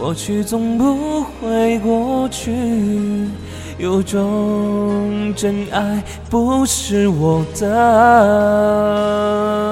过去总不会过去。有种真爱不是我的。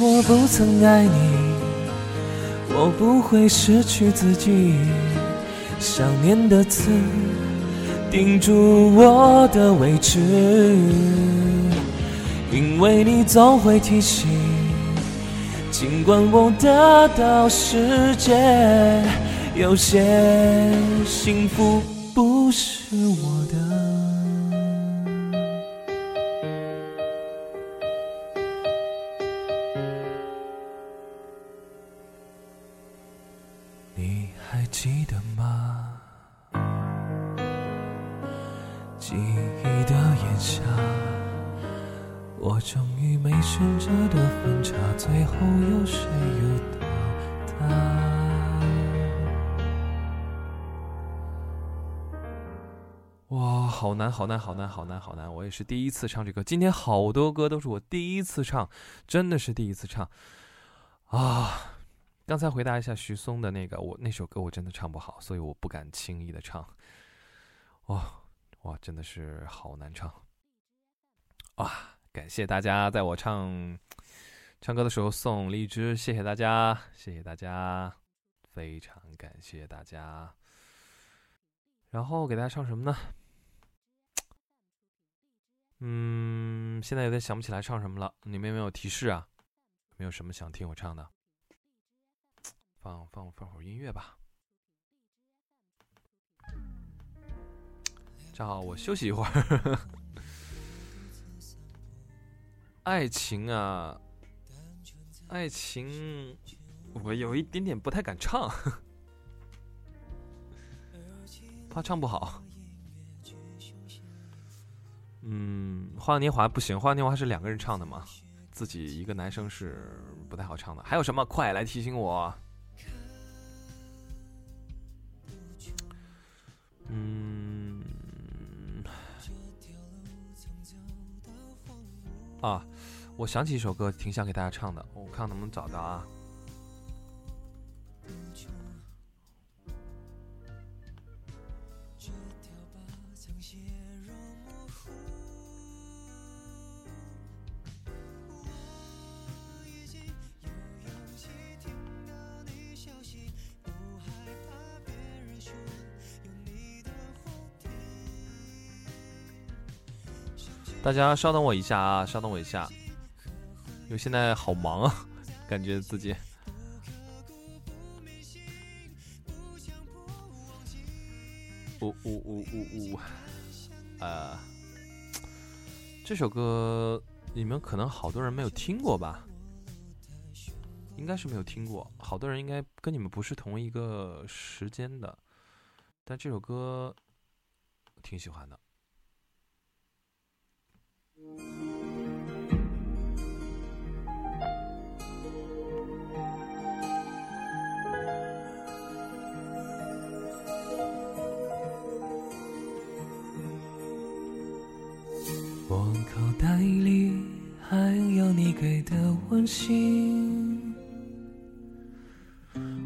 我不曾爱你，我不会失去自己。想念的刺钉住我的位置，因为你总会提醒。尽管我得到世界，有些幸福不是我好难，好难，好难，好难，我也是第一次唱这歌，今天好多歌都是我第一次唱，真的是第一次唱啊！刚才回答一下徐松的那个，我那首歌我真的唱不好，所以我不敢轻易的唱。哇哇，真的是好难唱。哇，感谢大家在我唱唱歌的时候送荔枝，谢谢大家，谢谢大家，非常感谢大家。然后给大家唱什么呢？嗯，现在有点想不起来唱什么了，你们有没有提示啊？没有什么想听我唱的？放放放会儿音乐吧，正好我休息一会儿。爱情啊，爱情，我有一点点不太敢唱，怕唱不好。嗯，花样年华不行，花样年华是两个人唱的嘛，自己一个男生是不太好唱的。还有什么？快来提醒我！嗯，啊，我想起一首歌，挺想给大家唱的，我看能不能找到啊。大家稍等我一下啊，稍等我一下，因为现在好忙啊，感觉自己。呜呜呜呜呜，呃，这首歌你们可能好多人没有听过吧？应该是没有听过，好多人应该跟你们不是同一个时间的，但这首歌挺喜欢的。我口袋里还有你给的温馨，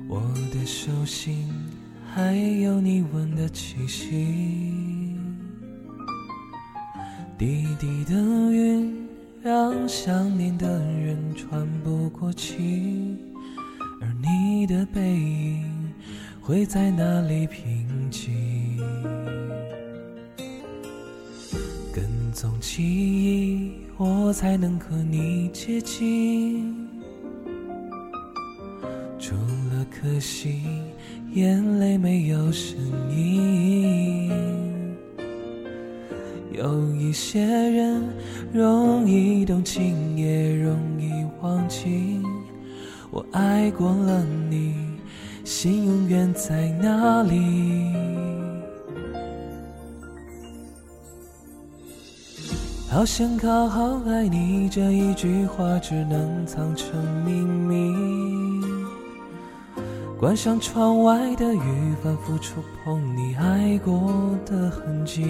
我的手心还有你吻的气息。低低的云让想念的人喘不过气，而你的背影会在哪里平静？跟踪记忆我才能和你接近。除了可惜，眼泪没有声音。有一些人容易动情，也容易忘记。我爱过了你，心永远在哪里？好想好好爱你，这一句话只能藏成秘密。关上窗外的雨，反复触碰你爱过的痕迹。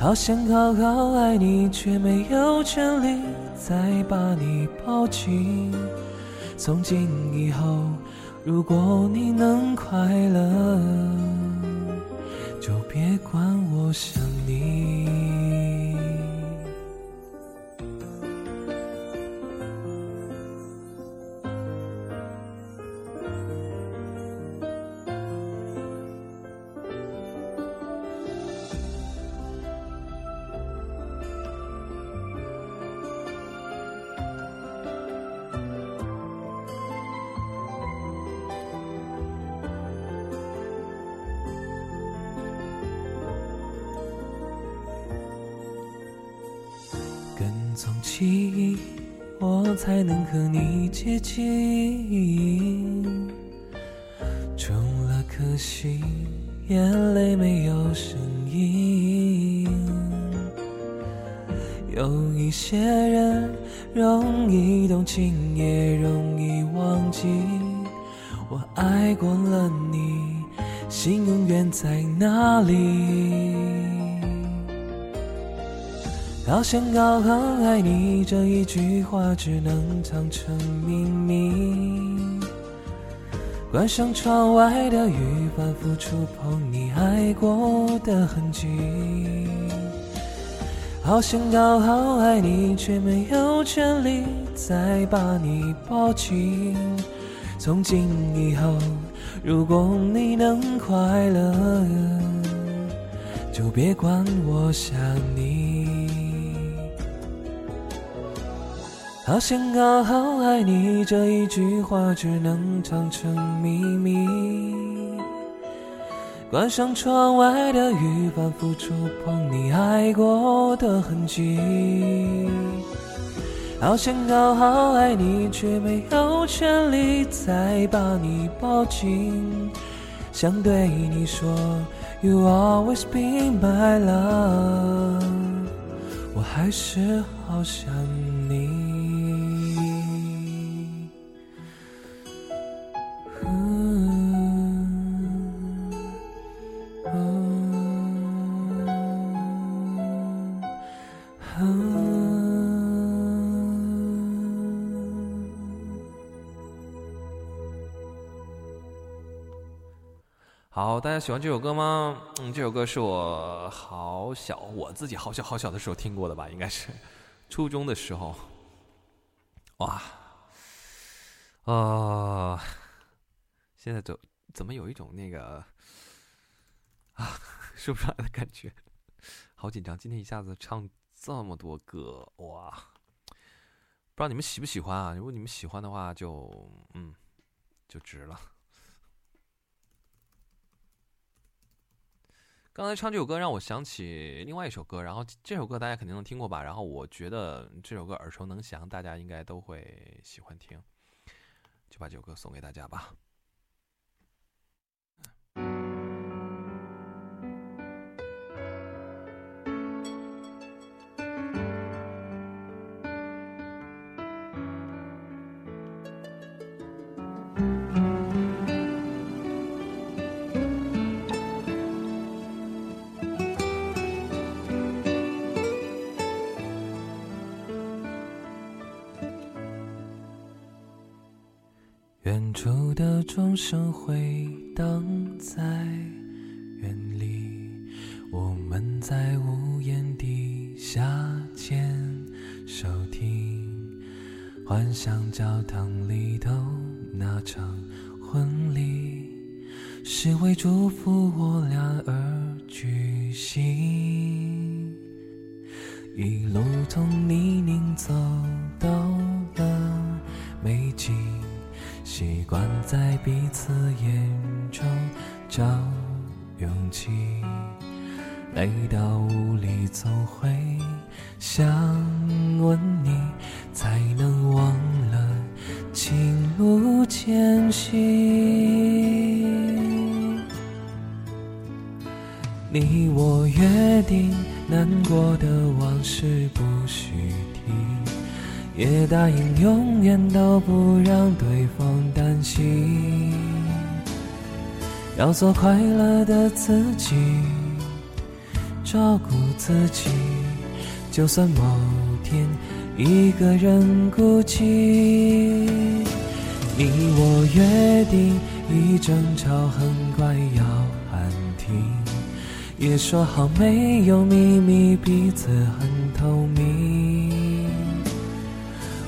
好想好好爱你，却没有权利再把你抱紧。从今以后，如果你能快乐，就别管我想你。想好好爱你，这一句话只能藏成秘密。关上窗外的雨，反复触碰你爱过的痕迹。好想好好爱你，却没有权利再把你抱紧。从今以后，如果你能快乐，就别管我想你。好想好好爱你，这一句话只能藏成秘密。关上窗外的雨，反复触碰你爱过的痕迹。好想好好爱你，却没有权利再把你抱紧。想对你说，You always be my love，我还是好想好，大家喜欢这首歌吗？嗯，这首歌是我好小，我自己好小好小的时候听过的吧，应该是初中的时候。哇，啊，现在怎怎么有一种那个啊说不上来的感觉，好紧张。今天一下子唱这么多歌，哇，不知道你们喜不喜欢啊？如果你们喜欢的话，就嗯，就值了。刚才唱这首歌让我想起另外一首歌，然后这首歌大家肯定都听过吧？然后我觉得这首歌耳熟能详，大家应该都会喜欢听，就把这首歌送给大家吧。钟声回荡在远离，我们在屋檐底下牵手听，幻想教堂里头那场婚礼，是为祝福我俩而举行。一路从泥泞走到习惯在彼此眼中找勇气。累到无力，总会想吻你，才能忘了情路艰辛。你我约定，难过的往事不许提，也答应永远都不让对方担心，要做快乐的自己。照顾自己，就算某天一个人孤寂。你我约定，一争吵很快要喊停，也说好没有秘密，彼此很透明。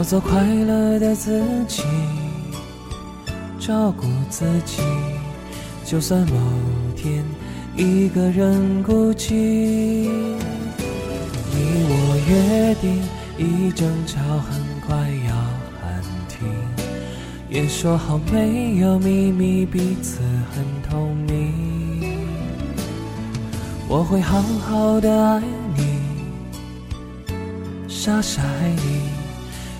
要做快乐的自己，照顾自己。就算某天一个人孤寂，你我约定，一争吵很快要喊停，也说好没有秘密，彼此很透明。我会好好的爱你。傻傻爱你，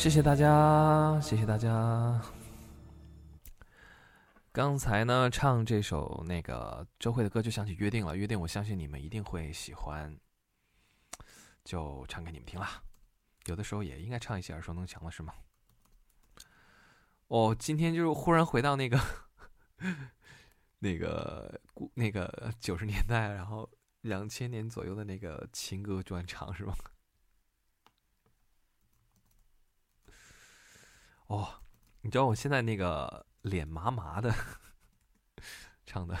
谢谢大家，谢谢大家。刚才呢，唱这首那个周慧的歌，就想起《约定》了。《约定》，我相信你们一定会喜欢，就唱给你们听啦。有的时候也应该唱一些耳熟能详的，是吗？哦，今天就是忽然回到那个 那个那个九十年代，然后两千年左右的那个情歌专场，是吗？哦，你知道我现在那个脸麻麻的，唱的，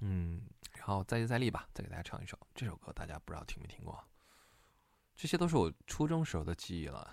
嗯，然后再接再厉吧，再给大家唱一首这首歌，大家不知道听没听过？这些都是我初中时候的记忆了。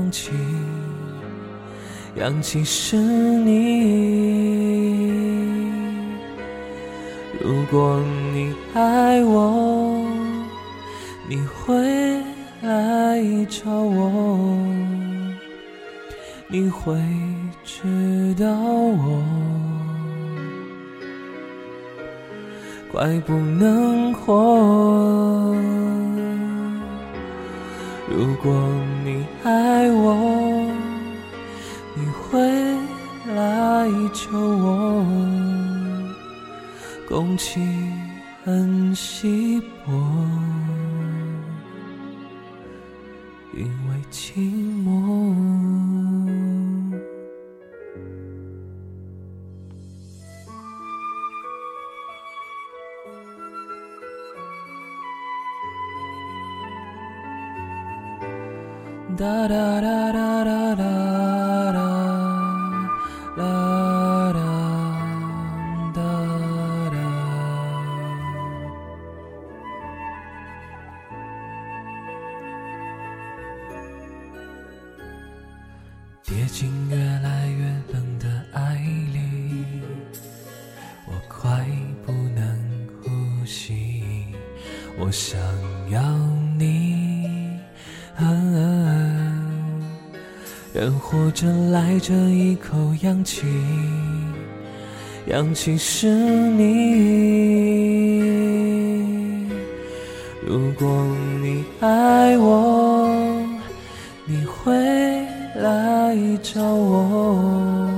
氧气，氧气是你。如果你爱我，你会来找我，你会知道我，怪不能活。如果心很细我想要你。啊人活着赖着一口氧气，氧气是你。如果你爱我，你会来找我，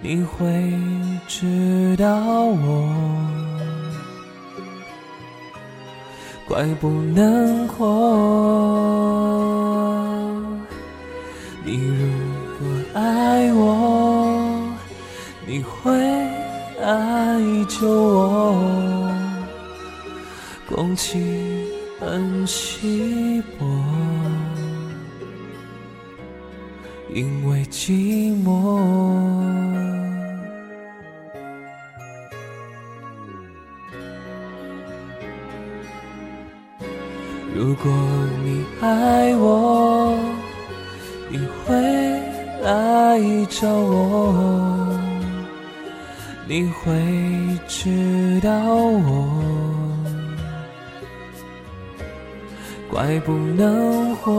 你会知道我，怪不能活。你如果爱我，你会来救我。空气很稀薄，因为寂寞。如果你爱我，你会来找我，你会知道我。怪不能活。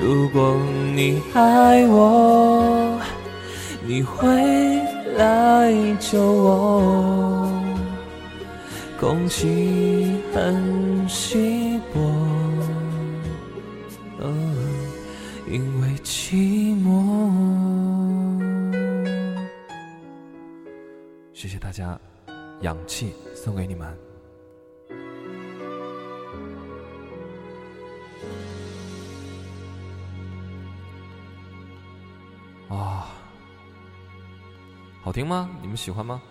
如果你爱我，你会来救我。空气很稀薄，因为寂寞。谢谢大家，氧气送给你们。啊，好听吗？你们喜欢吗？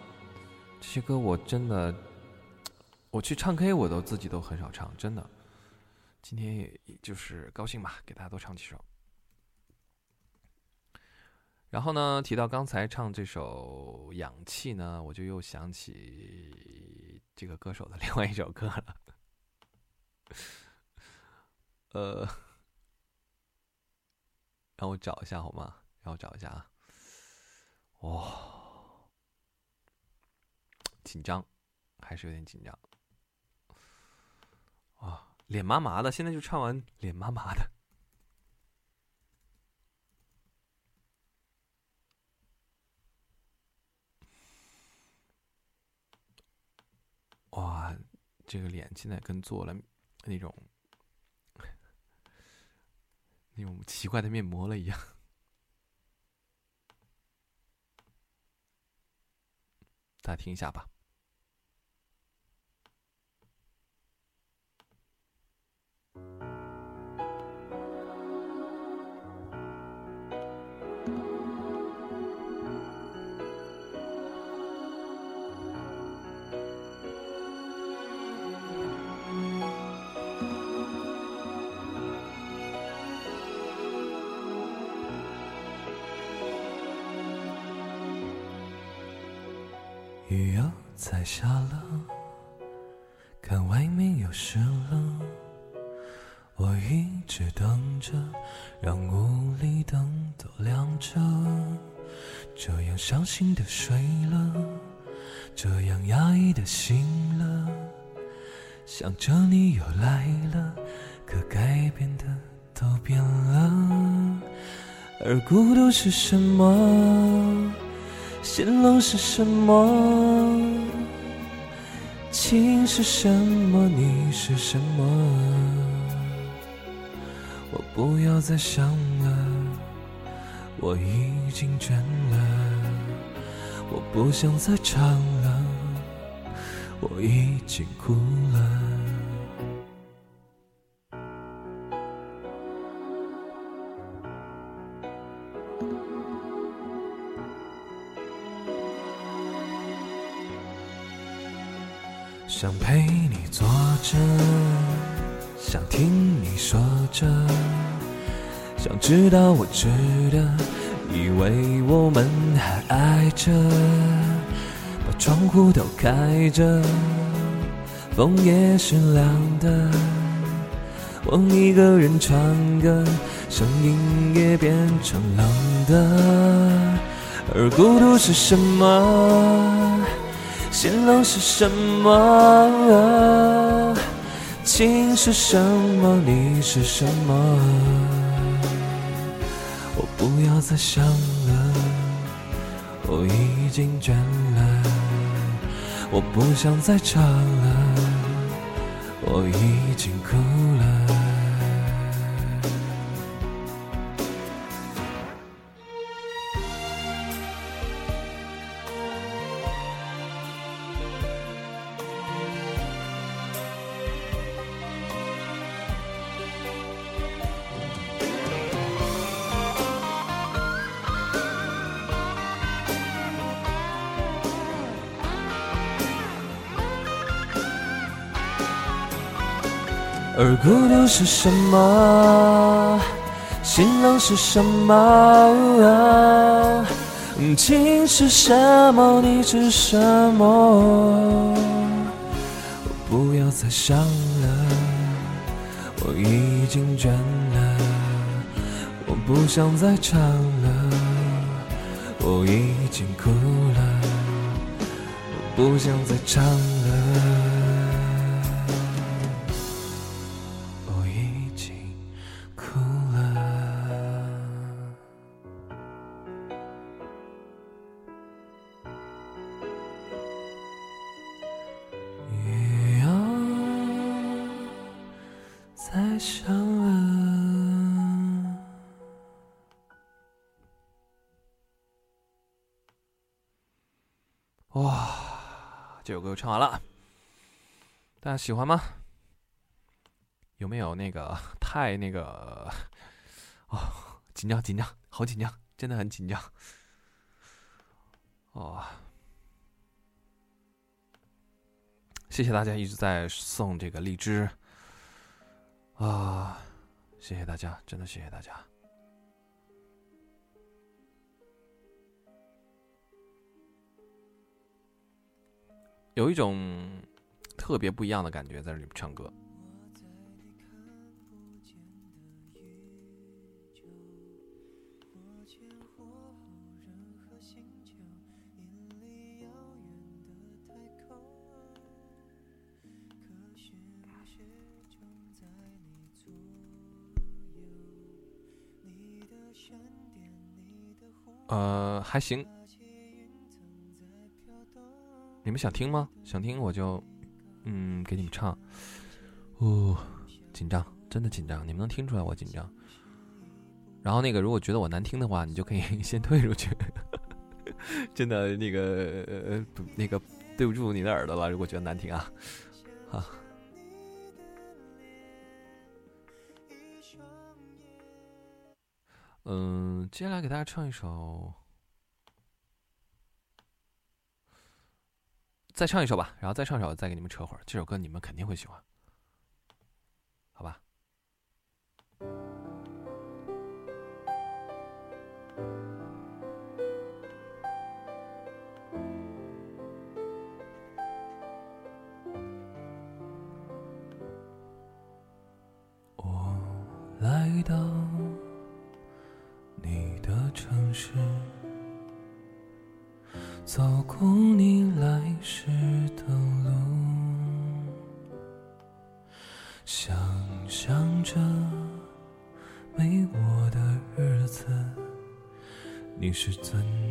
这些歌我真的，我去唱 K 我都自己都很少唱，真的。今天也就是高兴吧，给大家多唱几首。然后呢，提到刚才唱这首《氧气》呢，我就又想起这个歌手的另外一首歌了。呃，让我找一下好吗？让我找一下啊。哇、紧张，还是有点紧张。哇、脸麻麻的，现在就唱完，脸麻麻的。哇，这个脸现在跟做了那种那种奇怪的面膜了一样。大家听一下吧。下了，看外面又湿了。我一直等着，让屋里灯都亮着，这样伤心的睡了，这样压抑的醒了，想着你又来了，可改变的都变了。而孤独是什么？心冷是什么？情是什么？你是什么？我不要再想了，我已经倦了。我不想再唱了，我已经哭了。想陪你坐着。想听你说着，想知道我值得，以为我们还爱着，把窗户都开着，风也是凉的。我一个人唱歌，声音也变成冷的。而孤独是什么？天冷是什么？情是什么？你是什么？我不要再想了，我已经倦了。我不想再唱了，我已经哭了。而孤独是什么？心冷是什么？情是什么？你是什么？我不要再想了，我已经倦了。我不想再唱了，我已经哭了。我不想再唱这首歌唱完了，大家喜欢吗？有没有那个 太那个？哦，紧张紧张，好紧张，真的很紧张。哦，谢谢大家一直在送这个荔枝啊！谢谢大家，真的谢谢大家。有一种特别不一样的感觉，在这里唱歌。呃，还行。你们想听吗？想听我就，嗯，给你们唱。哦，紧张，真的紧张，你们能听出来我紧张。然后那个，如果觉得我难听的话，你就可以 先退出去。真的，那个，那个，对不住你的耳朵了。如果觉得难听啊，好。嗯，接下来给大家唱一首。再唱一首吧然后再唱一首我再给你们扯会儿这首歌你们肯定会喜欢。好吧。我来到你的城市。是怎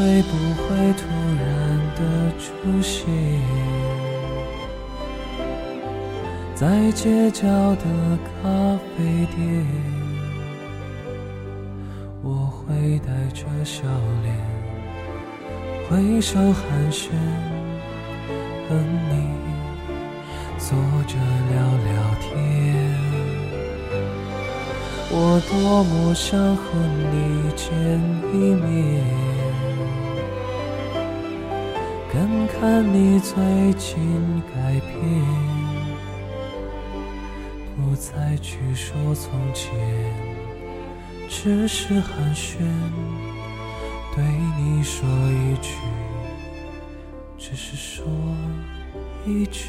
会不会突然的出现在街角的咖啡店？我会带着笑脸挥手寒暄，和你坐着聊聊天。我多么想和你见一面，看看你最近改变，不再去说从前，只是寒暄，对你说一句，只是说一句，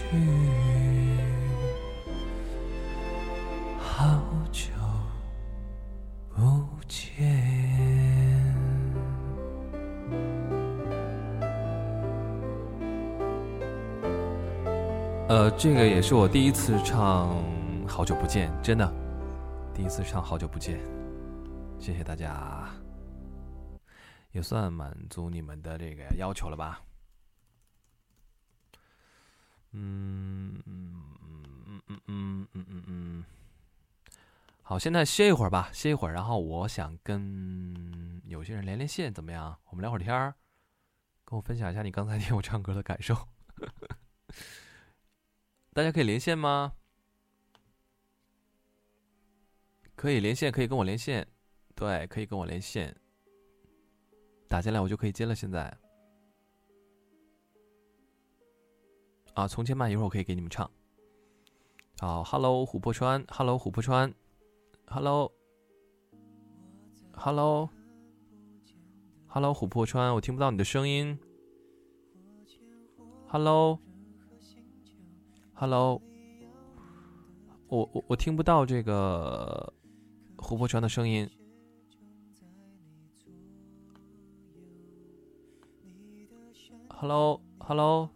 这个也是我第一次唱《好久不见》，真的，第一次唱《好久不见》，谢谢大家，也算满足你们的这个要求了吧？嗯嗯嗯嗯嗯嗯嗯嗯，好，现在歇一会儿吧，歇一会儿，然后我想跟有些人连连线，怎么样？我们聊会儿天儿，跟我分享一下你刚才听我唱歌的感受。大家可以连线吗？可以连线，可以跟我连线，对，可以跟我连线，打进来我就可以接了。现在啊，从前慢，一会儿我可以给你们唱。好，Hello，琥珀川，Hello，琥珀川，Hello，Hello，Hello，琥珀川，我听不到你的声音。Hello。Hello，我我我听不到这个琥珀船的声音。Hello，Hello，Hello，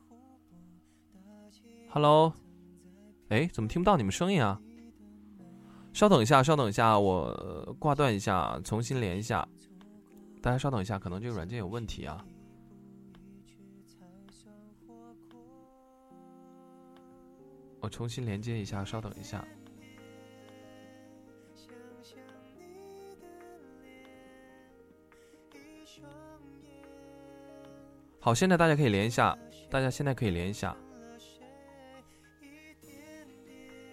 哎，怎么听不到你们声音啊？稍等一下，稍等一下，我挂断一下，重新连一下。大家稍等一下，可能这个软件有问题啊。我重新连接一下，稍等一下。好，现在大家可以连一下，大家现在可以连一下，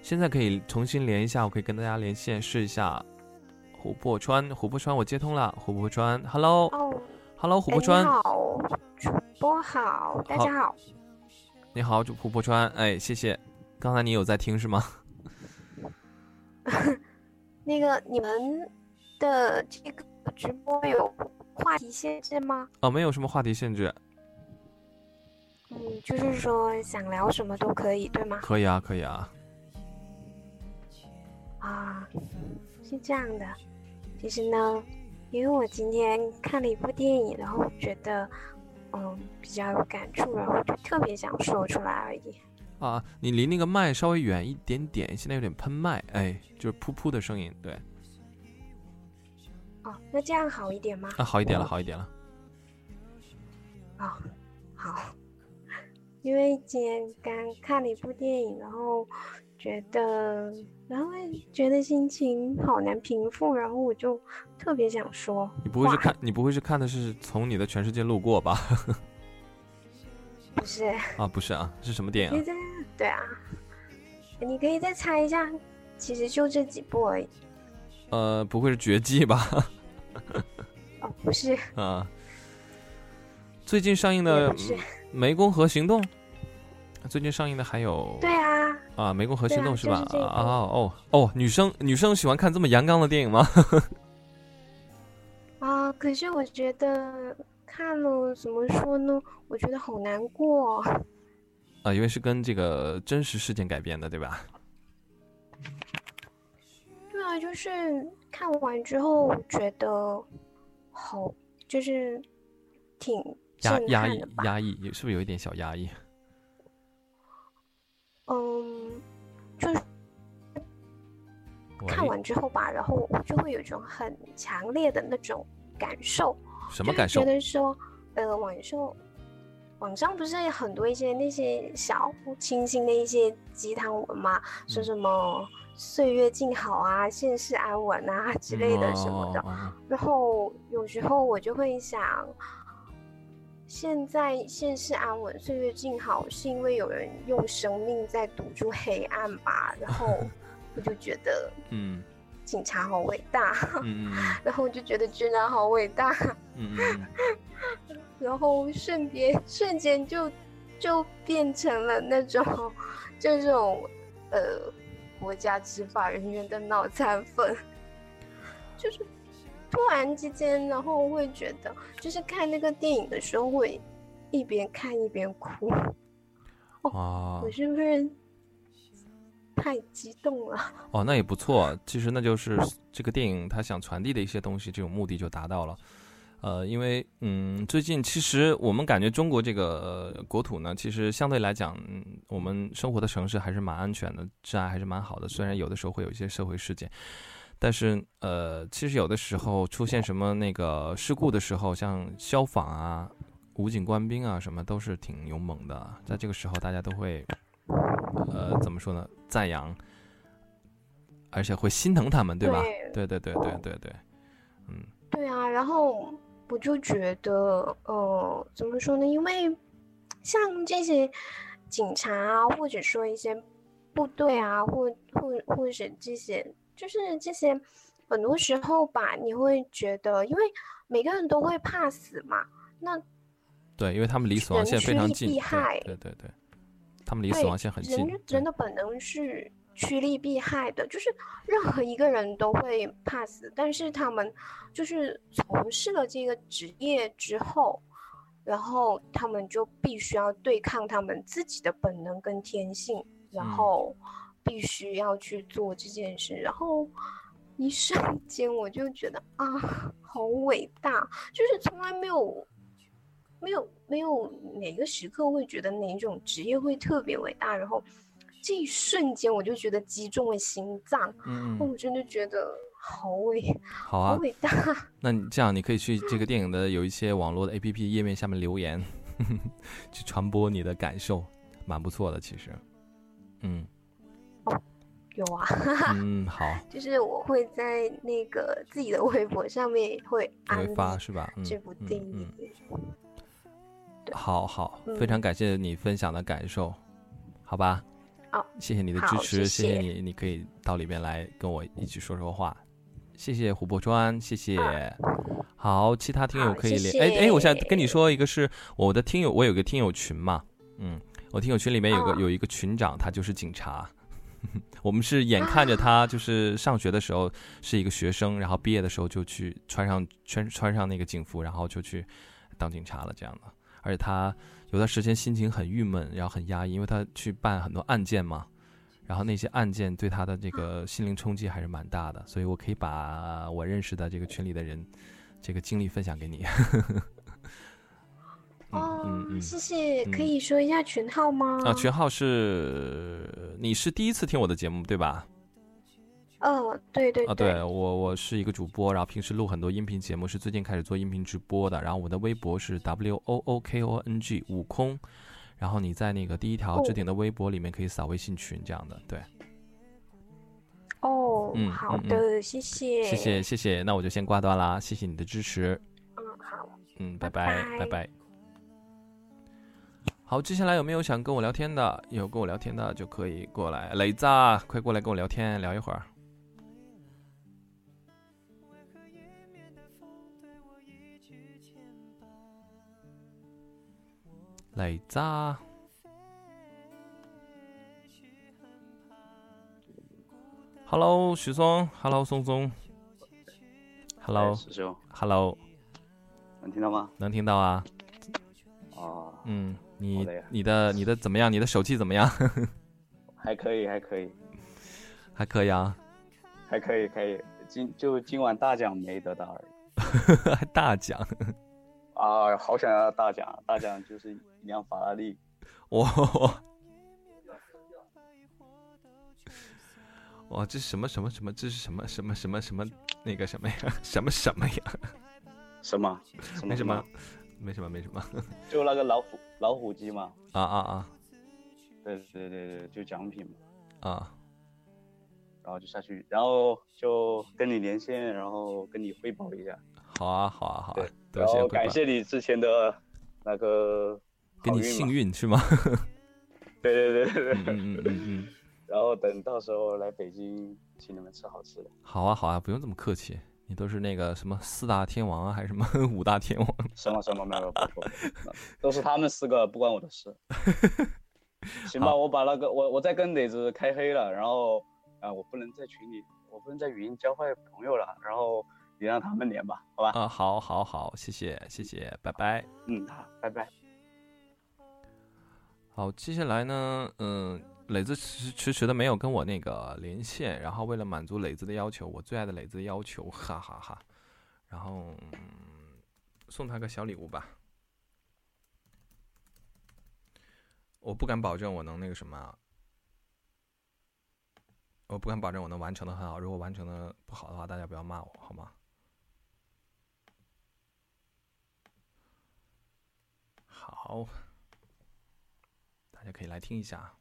现在可以重新连一下，我可以跟大家连线试一下。琥珀川，琥珀川，我接通了。琥珀川，Hello，Hello，琥珀川，你好，主播好，大家好。你好，主琥珀川，哎，谢谢。刚才你有在听是吗？那个你们的这个直播有话题限制吗？哦，没有什么话题限制。嗯，就是说想聊什么都可以，对吗？可以啊，可以啊。啊，是这样的。其实呢，因为我今天看了一部电影，然后觉得嗯比较有感触，然后就特别想说出来而已。啊，你离那个麦稍微远一点点，现在有点喷麦，哎，就是噗噗的声音，对。哦，那这样好一点吗？啊，好一点了，好一点了。啊，好。因为今天刚看了一部电影，然后觉得，然后觉得心情好难平复，然后我就特别想说。你不会是看，你不会是看的是从你的全世界路过吧？不是啊，不是啊，是什么电影？对啊，你可以再猜一下，其实就这几部而已。呃，不会是绝技吧？哦，不是。啊，最近上映的《湄公河行动》，最近上映的还有。对啊。啊，《湄公河行动》是吧？啊哦哦，女生女生喜欢看这么阳刚的电影吗？啊，可是我觉得。看了怎么说呢？我觉得好难过 啊，因为是跟这个真实事件改编的，对吧？对啊，就是看完之后觉得好，就是挺压压抑压抑，是不是有一点小压抑？嗯，就是看完之后吧，然后就会有一种很强烈的那种感受。什么感受？觉得说，呃，网上网上不是很多一些那些小清新的一些鸡汤文嘛，说什么岁月静好啊，现世安稳啊之类的什么的。然后有时候我就会想，现在现世安稳，岁月静好，是因为有人用生命在堵住黑暗吧？然后我就觉得，嗯。警察好伟大，然后我就觉得军人好伟大，然后瞬间瞬间就就变成了那种就 这种呃国家执法人员的脑残粉，就是突然之间，然后会觉得就是看那个电影的时候会一边看一边哭，哦，我是不是？太激动了哦，那也不错。其实那就是这个电影他想传递的一些东西，这种目的就达到了。呃，因为嗯，最近其实我们感觉中国这个国土呢，其实相对来讲，嗯我们生活的城市还是蛮安全的，治安还是蛮好的。虽然有的时候会有一些社会事件，但是呃，其实有的时候出现什么那个事故的时候，像消防啊、武警官兵啊什么，都是挺勇猛的。在这个时候，大家都会。呃，怎么说呢？赞扬，而且会心疼他们，对吧？对对对对对对，嗯，对啊。然后我就觉得，呃，怎么说呢？因为像这些警察啊，或者说一些部队啊，或或或者这些，就是这些，很多时候吧，你会觉得，因为每个人都会怕死嘛。那对，因为他们离死亡线非常近，对对对。他们离死亡线很近。人人的本能是趋利避害的，就是任何一个人都会怕死，但是他们就是从事了这个职业之后，然后他们就必须要对抗他们自己的本能跟天性，然后必须要去做这件事，然后一瞬间我就觉得啊，好伟大，就是从来没有。没有没有哪个时刻会觉得哪种职业会特别伟大，然后这一瞬间我就觉得击中了心脏，嗯，我真的觉得好伟，好啊，伟大。那你这样，你可以去这个电影的有一些网络的 A P P 页面下面留言，去传播你的感受，蛮不错的，其实。嗯，有啊，嗯，好，就是我会在那个自己的微博上面会会发是吧？这部电影。好好，非常感谢你分享的感受，好吧？好，谢谢你的支持，谢谢你，你可以到里面来跟我一起说说话。谢谢琥珀砖，谢谢。好，其他听友可以连。哎哎，我想跟你说一个，是我的听友，我有个听友群嘛，嗯，我听友群里面有个有一个群长，他就是警察。我们是眼看着他就是上学的时候是一个学生，然后毕业的时候就去穿上穿穿上那个警服，然后就去当警察了，这样的。而且他有段时间心情很郁闷，然后很压抑，因为他去办很多案件嘛。然后那些案件对他的这个心灵冲击还是蛮大的，所以我可以把我认识的这个群里的人，这个经历分享给你。哦，谢谢，可以说一下群号吗？啊，群号是你是第一次听我的节目对吧？哦，对对。啊，对我我是一个主播，然后平时录很多音频节目，是最近开始做音频直播的。然后我的微博是 W O O K O N G 悟空。然后你在那个第一条置顶的微博里面可以扫微信群这样的，对。哦，嗯，好的，谢谢，谢谢，谢谢，那我就先挂断啦，谢谢你的支持。嗯，好，嗯，拜拜，拜拜。好，接下来有没有想跟我聊天的？有跟我聊天的就可以过来，雷子，快过来跟我聊天，聊一会儿。磊子，Hello，许松，Hello，松松，Hello，师兄，Hello，能听到吗？能听到啊。哦，嗯，你你的你的怎么样？你的手气怎么样？还可以，还可以，还可以啊，还可以，可以。今就今晚大奖没得到而已，还 大奖。啊，好想要大奖！大奖就是一辆法拉利。哇哇，这什么什么什么？这是什么什么什么什么那个什么呀？什么什么呀？什么？没什么，没什么，没什么。就那个老虎老虎机嘛。啊啊啊！对对对对，就奖品嘛。啊。然后就下去，然后就跟你连线，然后跟你汇报一下。好啊，好啊，好啊。然后感谢你之前的那个给你幸运是吗？对对对对对。嗯嗯嗯嗯。然后等到时候来北京，请你们吃好吃的。好啊好啊，不用这么客气。你都是那个什么四大天王啊，还是什么五大天王？什么什么没有，不错，都是他们四个，不关我的事。行吧，我把那个我我在跟磊子开黑了，然后啊，我不能在群里，我不能在语音交换朋友了，然后。你让他们连吧，好吧？啊，好，好，好，谢谢，谢谢，拜拜。嗯，好，拜拜。好，接下来呢，嗯，磊子迟迟迟的没有跟我那个连线，然后为了满足磊子的要求，我最爱的磊子的要求，哈哈哈。然后送他个小礼物吧。我不敢保证我能那个什么，我不敢保证我能完成的很好。如果完成的不好的话，大家不要骂我，好吗？好，大家可以来听一下。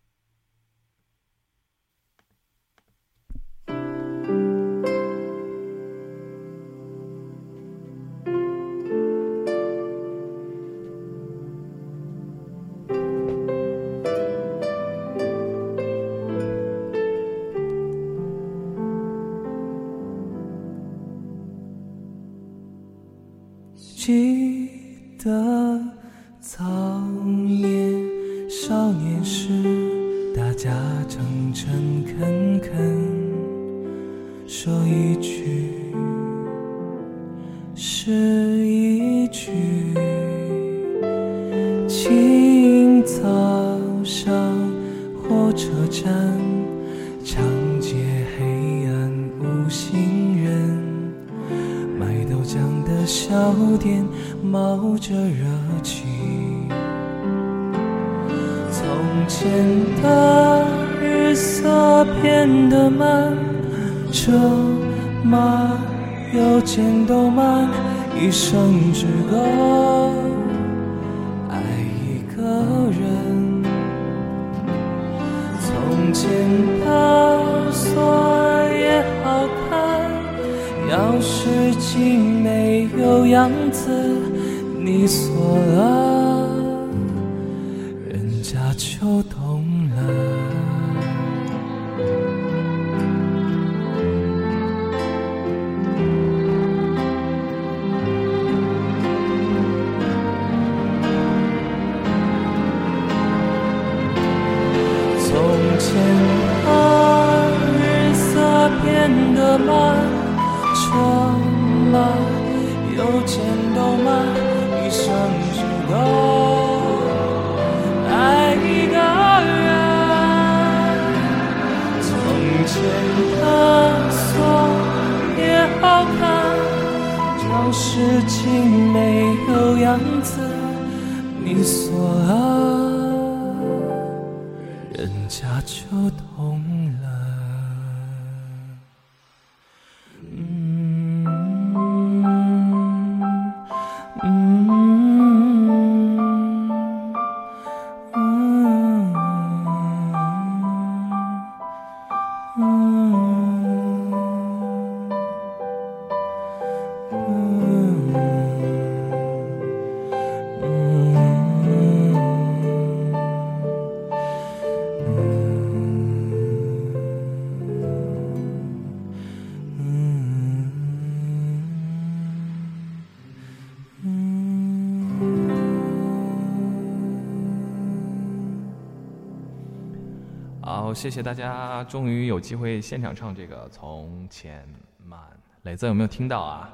谢谢大家，终于有机会现场唱这个《从前慢》。磊子有没有听到啊？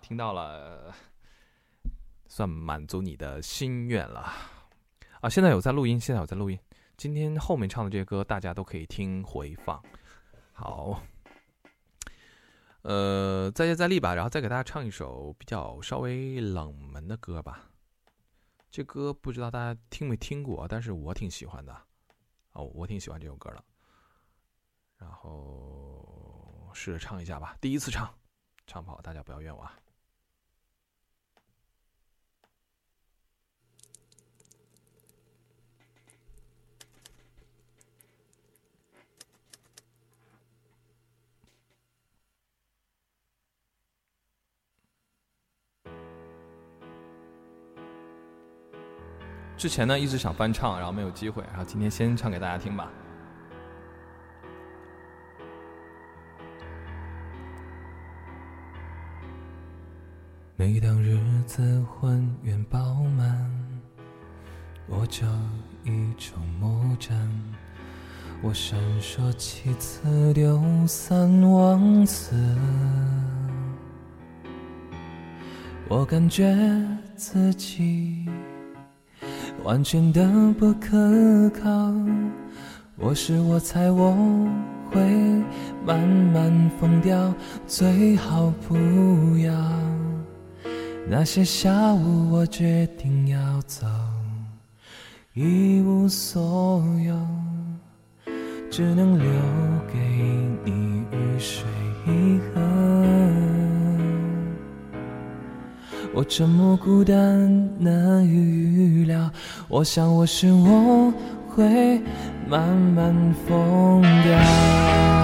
听到了，算满足你的心愿了。啊，现在有在录音，现在有在录音。今天后面唱的这些歌，大家都可以听回放。好，呃，再接再厉吧，然后再给大家唱一首比较稍微冷门的歌吧。这歌不知道大家听没听过，但是我挺喜欢的。哦，我挺喜欢这首歌的，然后试着唱一下吧。第一次唱，唱不好大家不要怨我啊。之前呢一直想翻唱，然后没有机会，然后今天先唱给大家听吧。每当日子浑圆饱满，我就一筹莫展。我闪烁其词，丢三忘四。我感觉自己完全的不可靠。我是我猜我会慢慢疯掉，最好不要。那些下午我决定要走，一无所有，只能留给你雨水一盒。我这么孤单，难以预料。我想我是我会慢慢疯掉。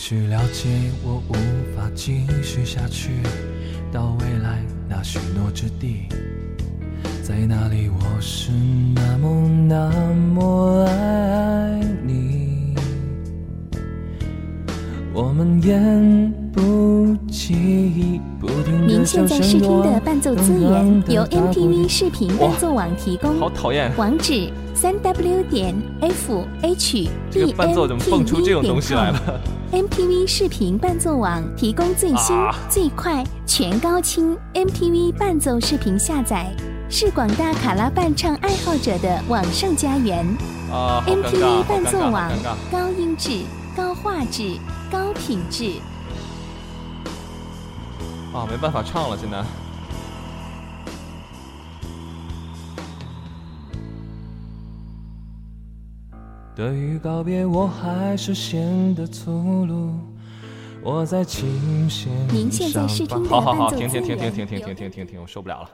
须了解，我无法继续下去。到未来那许诺之地，在那里我是那么那么爱你。我们言不及，不停您的现在试听的伴奏资源由 MTV 视频伴奏网提供，好讨厌，网址三 w 点 f h 这 b 个伴奏怎？MTV 视频伴奏网提供最新、啊最快、全高清 MTV 伴奏视频下载，是广大卡拉伴唱爱好者的网上家园。啊，，MTV 伴奏网。高音质、高画质、高品质。啊，没办法唱了，现在。对于告别，我还是显得粗鲁。我在琴弦您现在试听的好好好，停停停停停停停停停停，我受不了了。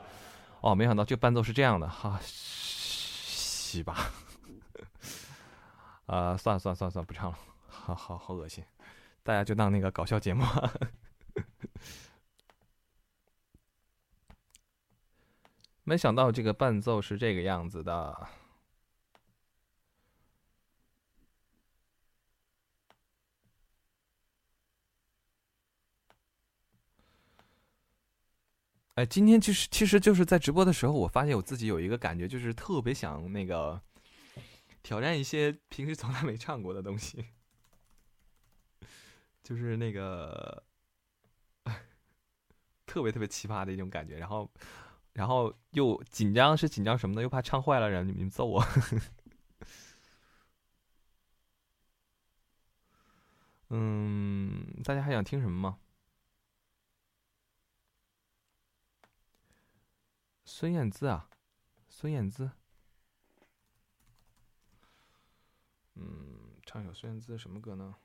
哦，没想到这伴奏是这样的，哈，西吧。啊，算了算了算了算了，不唱了，好好好恶心，大家就当那个搞笑节目。没想到这个伴奏是这个样子的。哎，今天就是，其实就是在直播的时候，我发现我自己有一个感觉，就是特别想那个挑战一些平时从来没唱过的东西，就是那个 特别特别奇葩的一种感觉。然后，然后又紧张，是紧张什么呢？又怕唱坏了，然后你们揍我。嗯，大家还想听什么吗？孙燕姿啊，孙燕姿，嗯，唱首孙燕姿什么歌呢？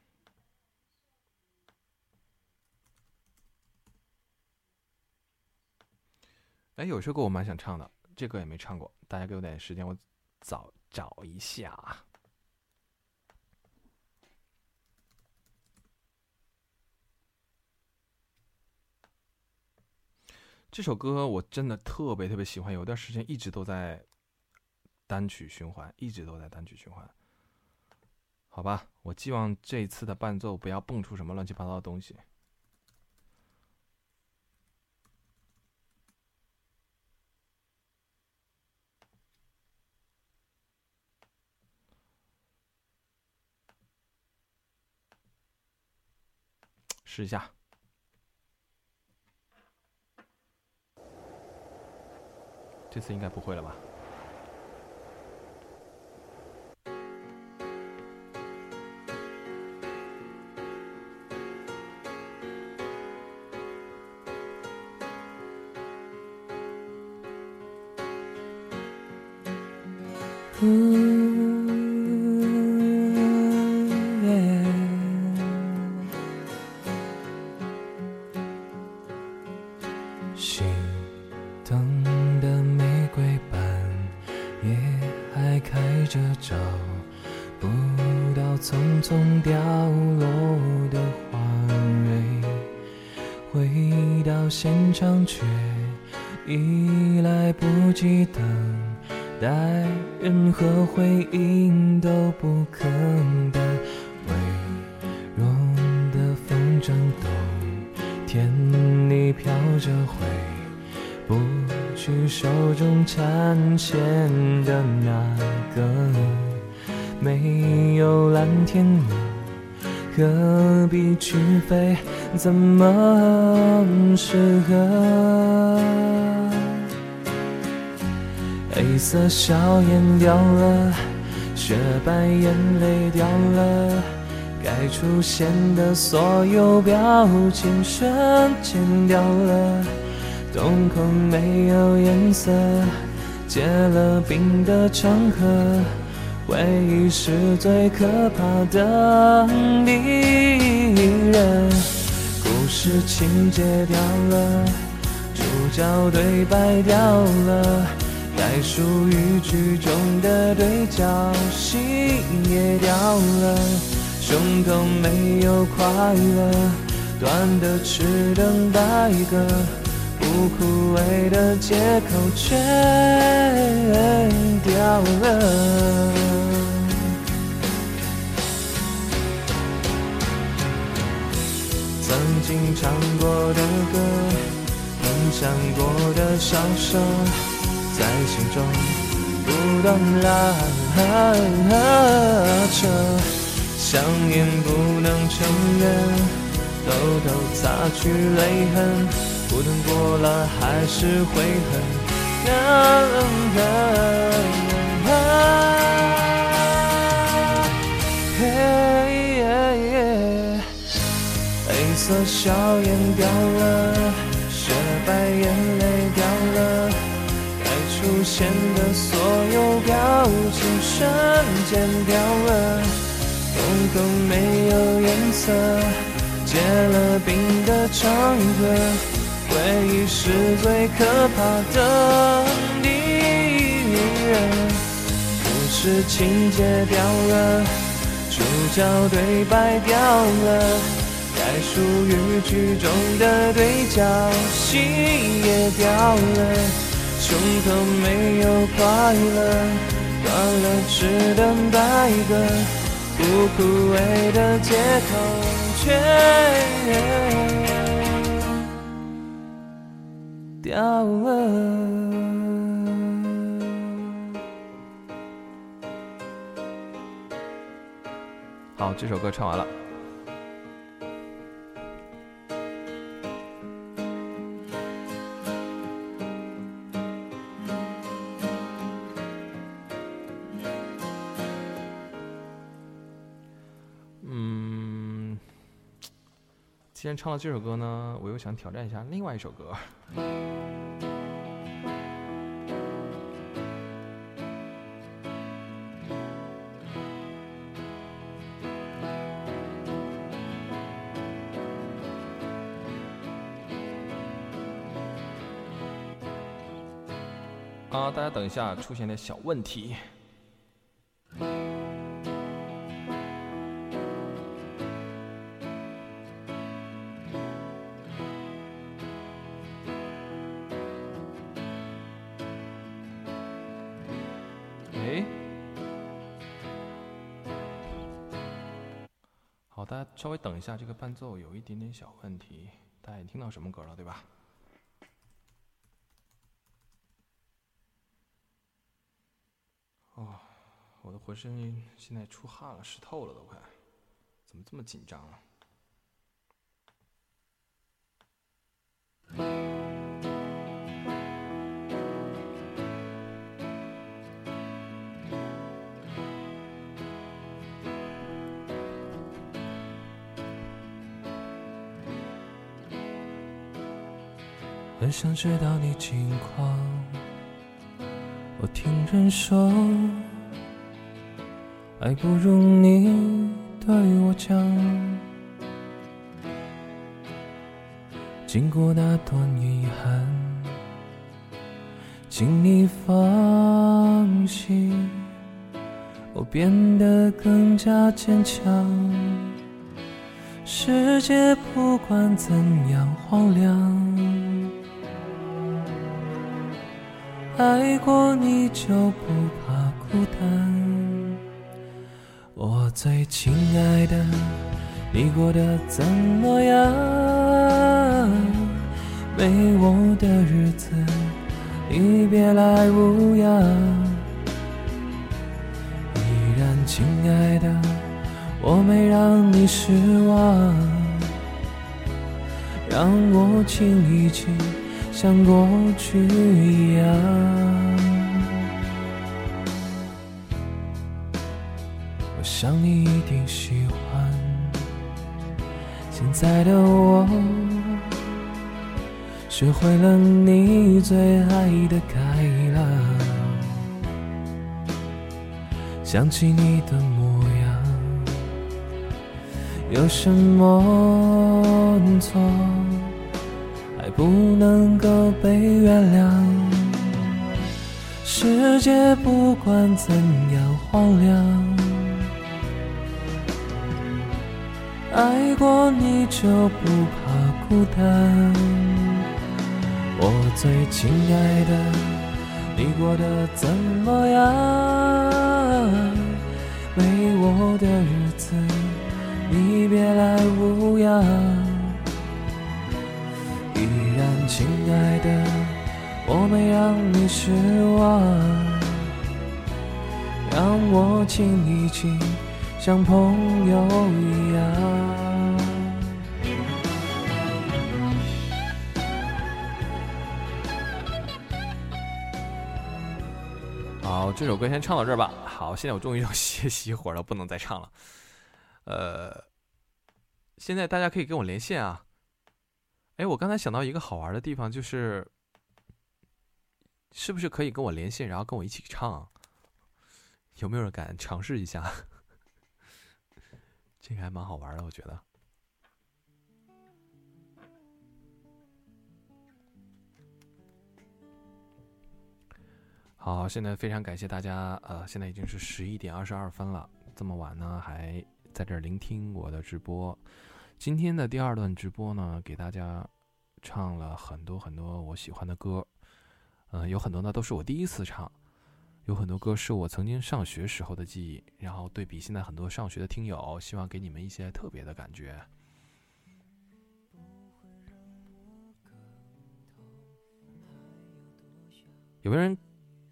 哎，有首歌我蛮想唱的，这歌也没唱过，大家给我点时间，我找找一下。这首歌我真的特别特别喜欢，有段时间一直都在单曲循环，一直都在单曲循环。好吧，我希望这一次的伴奏不要蹦出什么乱七八糟的东西。试一下。这次应该不会了吧？笑颜掉了，雪白眼泪掉了，该出现的所有表情瞬间掉了，瞳孔没有颜色，结了冰的长河，回忆是最可怕的敌人。故事情节掉了，主角对白掉了。属于剧中的对角戏也掉了，胸口没有快乐，短的只等待个不枯萎的借口却掉了。曾经唱过的歌，分享过的小手。在心中不断拉扯，想念不能承认，偷偷擦去泪痕，不等过了还是会恨。嘿。的笑颜掉了，雪白眼泪，出现的所有表情瞬间掉了，瞳孔没有颜色，结了冰的长河，回忆是最可怕的敌人。故事情节掉了，主角对白掉了，该属于剧中的对角戏也掉了，胸口没有快乐，断了翅的白鸽不枯萎的借口，却掉了。好，这首歌唱完了。既然唱了这首歌呢，我又想挑战一下另外一首歌。啊，大家等一下，出现点小问题。稍微等一下，这个伴奏有一点点小问题，大家也听到什么歌了，对吧？哦，我的浑身现在出汗了，湿透了都快，怎么这么紧张啊？很想知道你近况。我听人说，还不如你对我讲。经过那段遗憾，请你放心，我变得更加坚强。世界不管怎样荒凉。爱过你就不怕孤单，我最亲爱的，你过得怎么样？没我的日子，你别来无恙。依然亲爱的，我没让你失望，让我亲一亲。像过去一样，我想你一定喜欢现在的我，学会了你最爱的开朗，想起你的模样，有什么错？不能够被原谅，世界不管怎样荒凉，爱过你就不怕孤单。我最亲爱的，你过得怎么样？没我的日子，你别来无恙。亲爱的，我没让你失望，让我亲一亲，像朋友一样。好，这首歌先唱到这儿吧。好，现在我终于要歇息一会儿了，不能再唱了。呃，现在大家可以跟我连线啊。哎，我刚才想到一个好玩的地方，就是是不是可以跟我连线，然后跟我一起唱？有没有人敢尝试一下？这个还蛮好玩的，我觉得。好，现在非常感谢大家，呃，现在已经是十一点二十二分了，这么晚呢还在这儿聆听我的直播。今天的第二段直播呢，给大家唱了很多很多我喜欢的歌，嗯，有很多呢都是我第一次唱，有很多歌是我曾经上学时候的记忆，然后对比现在很多上学的听友，希望给你们一些特别的感觉。有没有人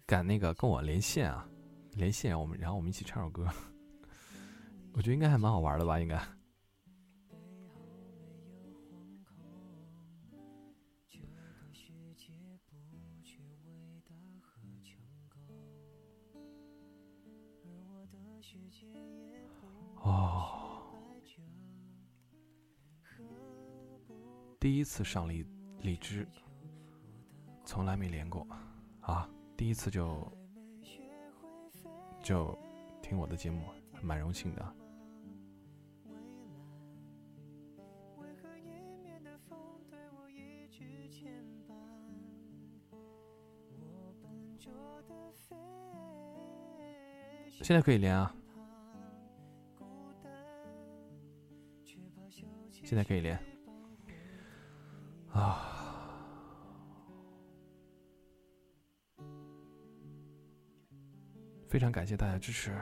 敢那个跟我连线啊？连线我们，然后我们一起唱首歌，我觉得应该还蛮好玩的吧？应该。哦，第一次上荔荔枝，从来没连过啊！第一次就就听我的节目，蛮荣幸的。现在可以连啊！现在可以连啊！非常感谢大家支持。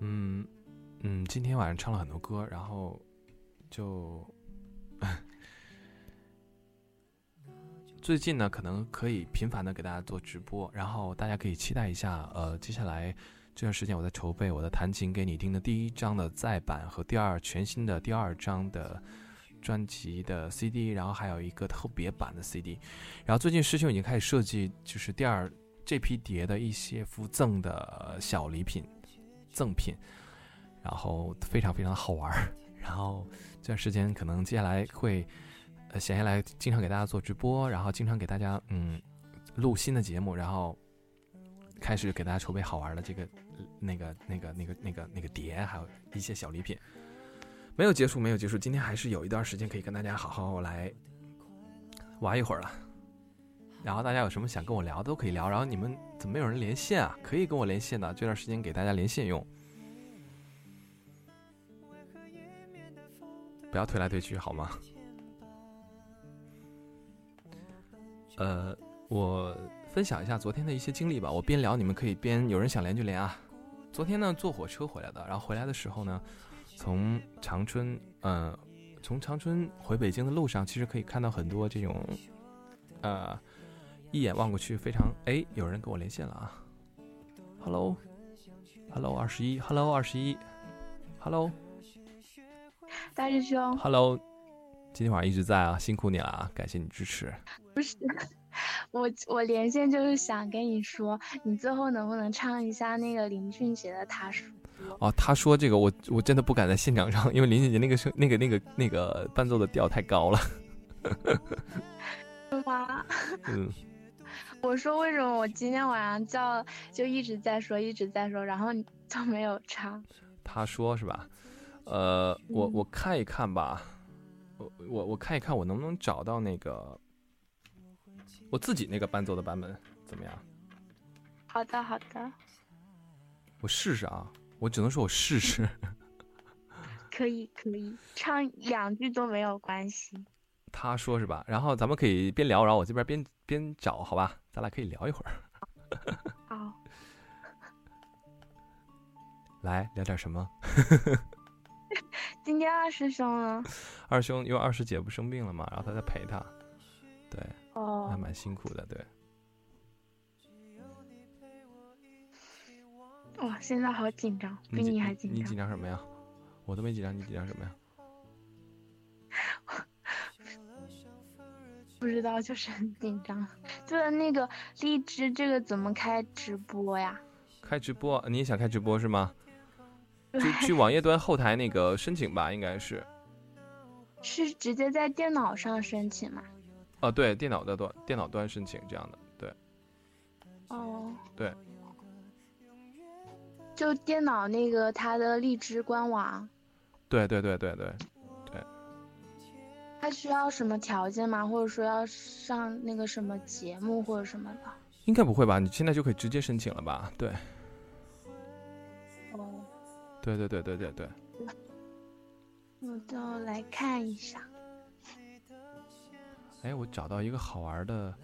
嗯嗯，今天晚上唱了很多歌，然后就 最近呢，可能可以频繁的给大家做直播，然后大家可以期待一下，呃，接下来。这段时间我在筹备我的弹琴给你听的第一张的再版和第二全新的第二张的专辑的 CD，然后还有一个特别版的 CD，然后最近师兄已经开始设计，就是第二这批碟的一些附赠的小礼品赠品，然后非常非常的好玩儿。然后这段时间可能接下来会闲下来经常给大家做直播，然后经常给大家嗯录新的节目，然后开始给大家筹备好玩的这个。那个、那个、那个、那个、那个碟，还有一些小礼品，没有结束，没有结束。今天还是有一段时间可以跟大家好好来玩一会儿了。然后大家有什么想跟我聊都可以聊。然后你们怎么没有人连线啊？可以跟我连线的，这段时间给大家连线用，不要推来推去好吗？呃，我分享一下昨天的一些经历吧。我边聊，你们可以边有人想连就连啊。昨天呢，坐火车回来的，然后回来的时候呢，从长春，嗯，从长春回北京的路上，其实可以看到很多这种，呃，一眼望过去非常，哎，有人跟我连线了啊，Hello，Hello 二十一，Hello 二十一，Hello，大师兄，Hello，今天晚上一直在啊，辛苦你了啊，感谢你支持。不是。我我连线就是想跟你说，你最后能不能唱一下那个林俊杰的《他说》？哦，他说这个我我真的不敢在现场唱，因为林俊杰那个声那个那个那个伴奏的调太高了。是吗？嗯。我说为什么我今天晚上叫就一直在说一直在说，然后你 就没有唱？他说是吧？呃，我我看一看吧，我我我看一看我能不能找到那个。我自己那个伴奏的版本怎么样？好的，好的。我试试啊，我只能说我试试。可以，可以，唱两句都没有关系。他说是吧？然后咱们可以边聊，然后我这边边边找，好吧？咱俩可以聊一会儿。好。来聊点什么？今天二师兄呢？二兄因为二师姐不生病了嘛，然后他在陪他。对。哦，还蛮辛苦的，对。哇，现在好紧张，比你还紧张。你紧张什么呀？我都没紧张，你紧张什么呀？不知道，就是很紧张。就是那个荔枝，这个怎么开直播呀？开直播，你也想开直播是吗？就去网页端后台那个申请吧，应该是。是直接在电脑上申请吗？哦，对，电脑的端电脑端申请这样的，对。哦。对。就电脑那个它的荔枝官网。对对对对对对。它需要什么条件吗？或者说要上那个什么节目或者什么的？应该不会吧？你现在就可以直接申请了吧？对。哦。对对对对对对。我都来看一下。哎，我找到一个好玩的。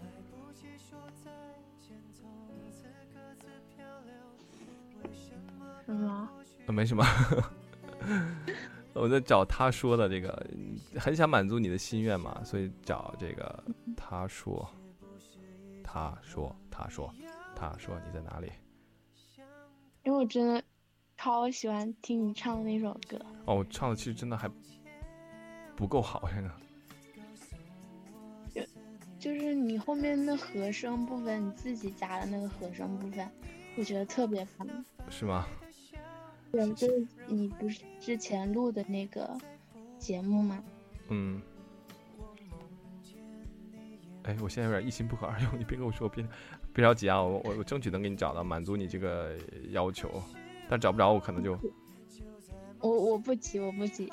什么？呃，没什么。我在找他说的这个，很想满足你的心愿嘛，所以找这个。他说，他说，他说，他说你在哪里？因为我真的。超喜欢听你唱的那首歌哦，我唱的其实真的还不够好，现在。就就是你后面那和声部分，你自己加的那个和声部分，我觉得特别烦。是吗？对，就是你不是之前录的那个节目吗？嗯。哎，我现在有点一心不可二用，你别跟我说，别别着急啊，我我我争取能给你找到，满足你这个要求。但找不着我可能就，我我不急我不急。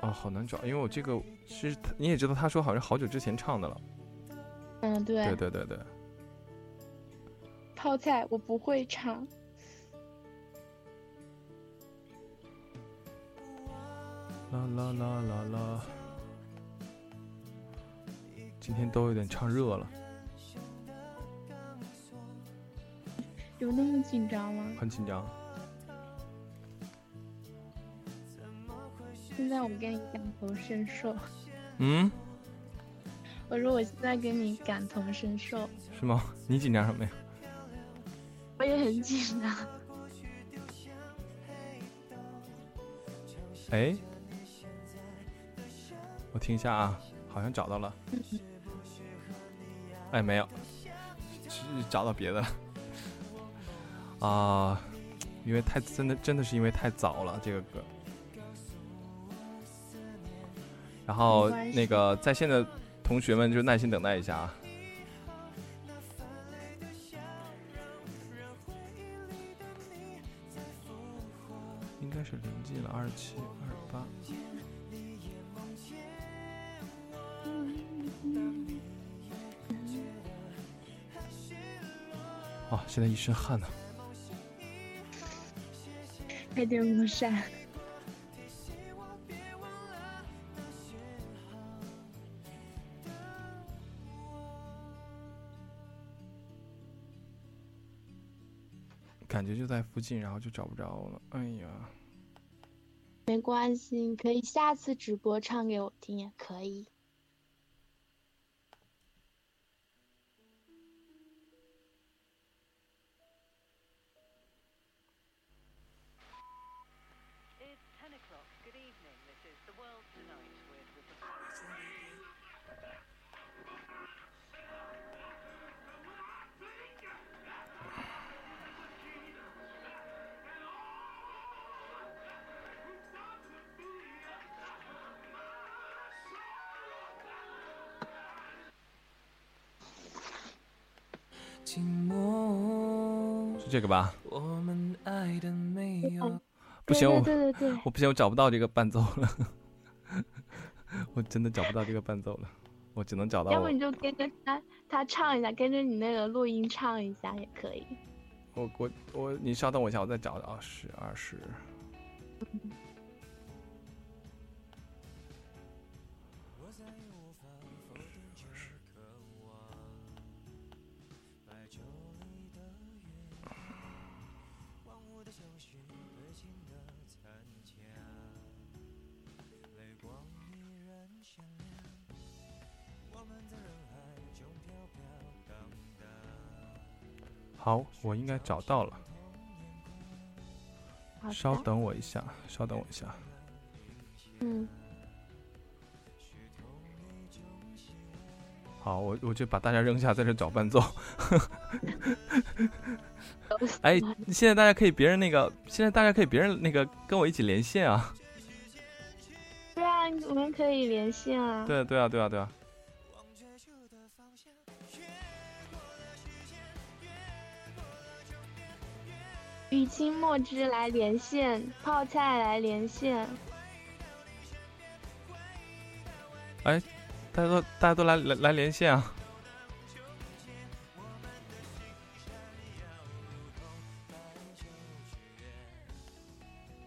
哦，好难找，因为我这个是你也知道，他说好像好久之前唱的了。嗯，对。对对对对。泡菜我不会唱。啦啦啦啦啦。今天都有点唱热了。有那么紧张吗？很紧张。现在我跟你感同身受。嗯？我说我现在跟你感同身受。是吗？你紧张什么呀？我也很紧张。哎，我听一下啊，好像找到了。哎，没有，是找到别的了。啊，因为太真的真的是因为太早了这个歌，然后那个在线的同学们就耐心等待一下啊，应该是临近了二七二八，啊，现在一身汗呢。开电风扇，感觉就在附近，然后就找不着了。哎呀，没关系，你可以下次直播唱给我听也可以。这个吧。我们爱的没有不行 我不行我找不到这个伴奏了。我真的找不到这个伴奏了我只能找到要不你就跟着他他唱一下跟着你那个录音唱一下也可以。我我我你稍等我一下我再找找十二十该找到了。稍等我一下，稍等我一下。嗯。好，我我就把大家扔下，在这找伴奏。哎，现在大家可以别人那个，现在大家可以别人那个跟我一起连线啊。对啊，我们可以连线啊。对对啊，对啊，对啊。雨清墨汁来连线，泡菜来连线。哎大家都大家都来来来连线啊！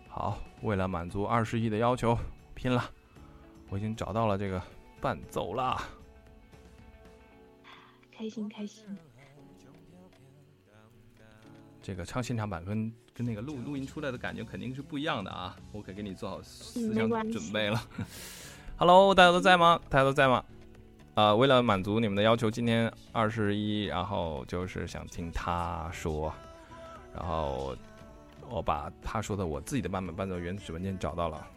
好，为了满足二十亿的要求，拼了！我已经找到了这个伴奏啦。开心开心，这个唱现场版跟跟那个录录音出来的感觉肯定是不一样的啊！我可给你做好思想准备了。Hello，大家都在吗？大家都在吗？呃，为了满足你们的要求，今天二十一，然后就是想听他说，然后我把他说的我自己的版本伴奏原始文件找到了。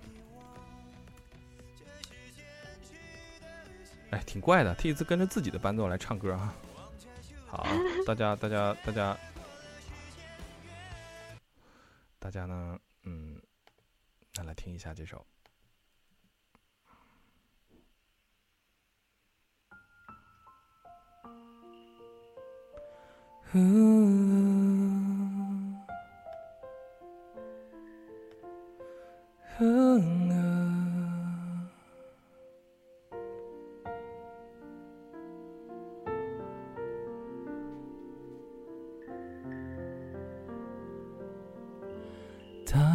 哎，挺怪的，第一次跟着自己的伴奏来唱歌啊。好，大家大家大家大家呢，嗯，那来听一下这首。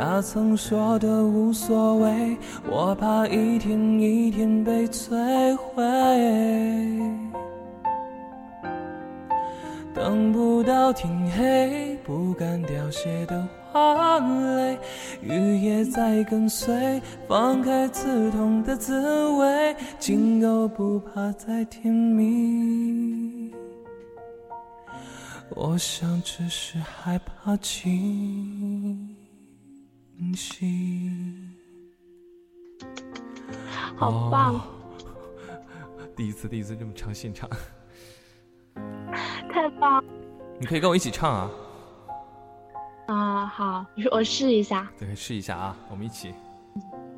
他曾说的无所谓，我怕一天一天被摧毁。等不到天黑，不敢凋谢的花蕾，雨也在跟随，放开刺痛的滋味，今后不怕再甜蜜。我想只是害怕清。好棒，哦第一次，第一次这么唱现场，太棒你可以跟我一起唱啊，啊！好，我试一下。对，试一下啊，我们一起。等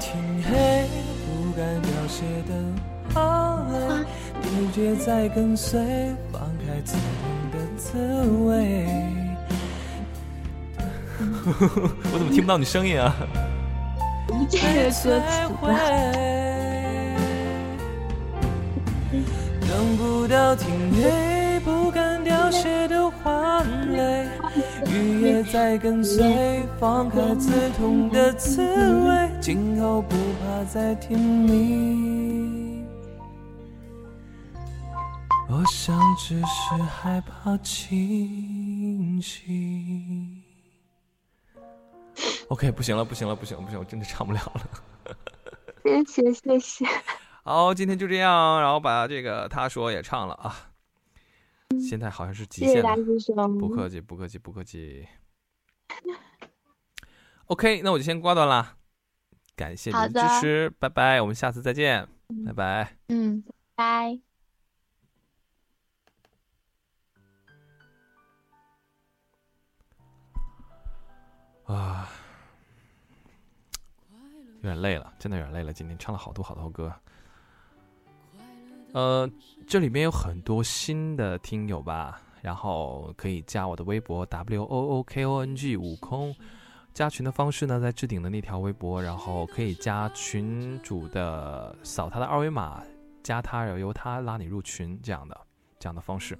天黑，不敢凋谢的花蕾，直觉在跟随，放开刺痛的滋味。我怎么听不到你声音啊？这个歌。等不到天黑，不敢凋谢的花蕾，雨也在跟随，放开刺痛的滋味，今后不怕再甜蜜。我想只是害怕清醒。OK，不行了，不行了，不行了，不行，我真的唱不了了。谢谢谢谢，好，今天就这样，然后把这个他说也唱了啊。现在好像是极限了。不客气，不客气，不客气。OK，那我就先挂断啦。感谢您的支持，拜拜，我们下次再见，拜拜。嗯，拜。啊，有点累了，真的有点累了。今天唱了好多好多歌，呃，这里面有很多新的听友吧，然后可以加我的微博 W O O K O N G 悟空。加群的方式呢，在置顶的那条微博，然后可以加群主的扫他的二维码，加他，然后由他拉你入群，这样的这样的方式。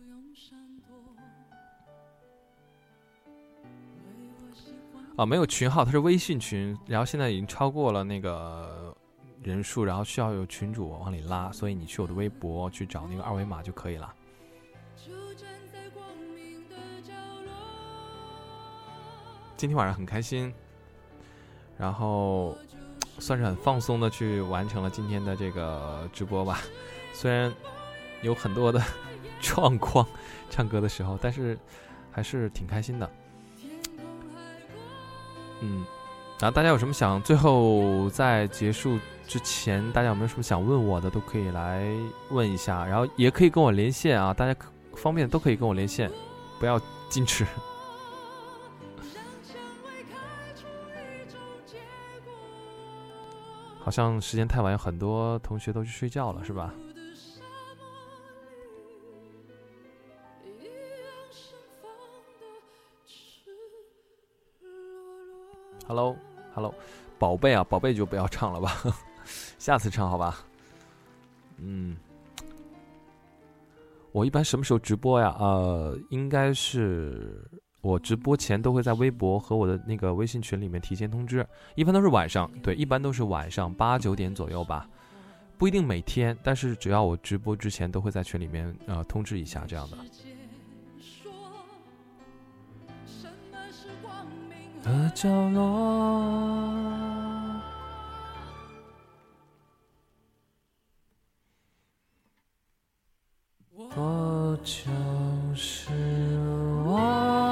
啊，没有群号，它是微信群，然后现在已经超过了那个人数，然后需要有群主往里拉，所以你去我的微博去找那个二维码就可以了。今天晚上很开心，然后算是很放松的去完成了今天的这个直播吧。虽然有很多的状况，唱歌的时候，但是还是挺开心的。嗯，然后大家有什么想最后在结束之前，大家有没有什么想问我的，都可以来问一下，然后也可以跟我连线啊，大家可方便都可以跟我连线，不要矜持。好像时间太晚，有很多同学都去睡觉了，是吧？Hello，Hello，宝贝啊，宝贝就不要唱了吧，下次唱好吧。嗯，我一般什么时候直播呀？呃，应该是我直播前都会在微博和我的那个微信群里面提前通知，一般都是晚上，对，一般都是晚上八九点左右吧，不一定每天，但是只要我直播之前都会在群里面呃通知一下这样的。的角落。我就是我，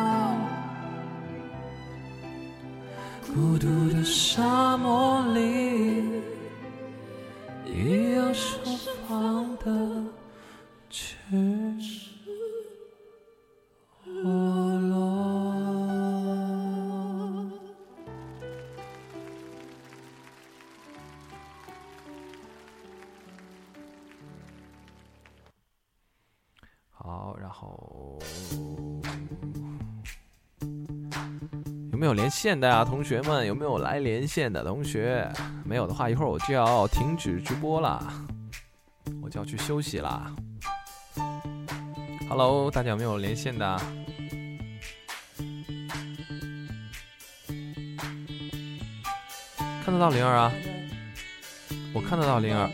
孤独的沙漠里，一样盛放的赤没有连线的啊，同学们？有没有来连线的同学？没有的话，一会儿我就要停止直播了，我就要去休息啦。Hello，大家有没有连线的？看得到灵儿啊？我看得到灵儿。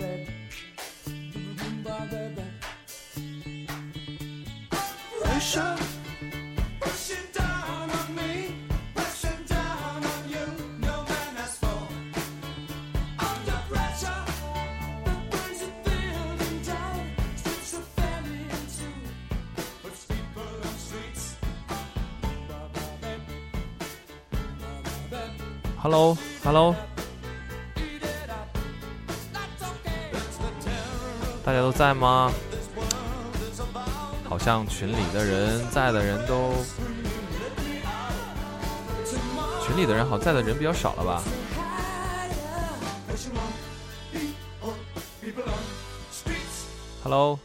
Hello，Hello，大家都在吗？好像群里的人在的人都，群里的人好在的人比较少了吧？Hello，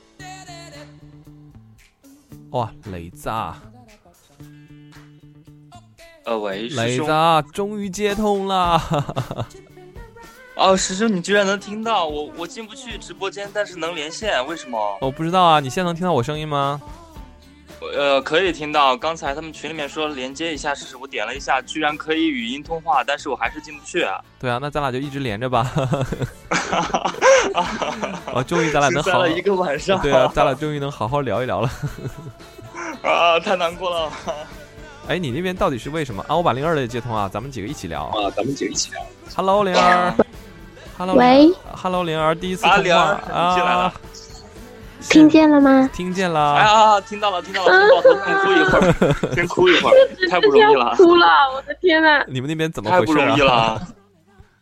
哇，雷子啊！呃，喂，师兄磊子。啊，终于接通了。哦，师兄，你居然能听到我？我进不去直播间，但是能连线，为什么？我不知道啊，你现在能听到我声音吗？呃，可以听到。刚才他们群里面说连接一下试试，我点了一下，居然可以语音通话，但是我还是进不去啊。对啊，那咱俩就一直连着吧。啊，终于咱俩能好了一个晚上。对啊，咱俩终于能好好聊一聊了。啊，太难过了。哎，你那边到底是为什么啊？我把灵儿的接通啊，咱们几个一起聊啊，咱们几个一起聊。Hello，灵儿。Hello，喂。Hello，灵儿，第一次通话啊进来了啊。听见了吗？听见哎了。呀，听到了，听到了，先哭一会儿，先哭一会儿，太不容易了，哭了，我的天呐！你们那边怎么回事啊？不容易了。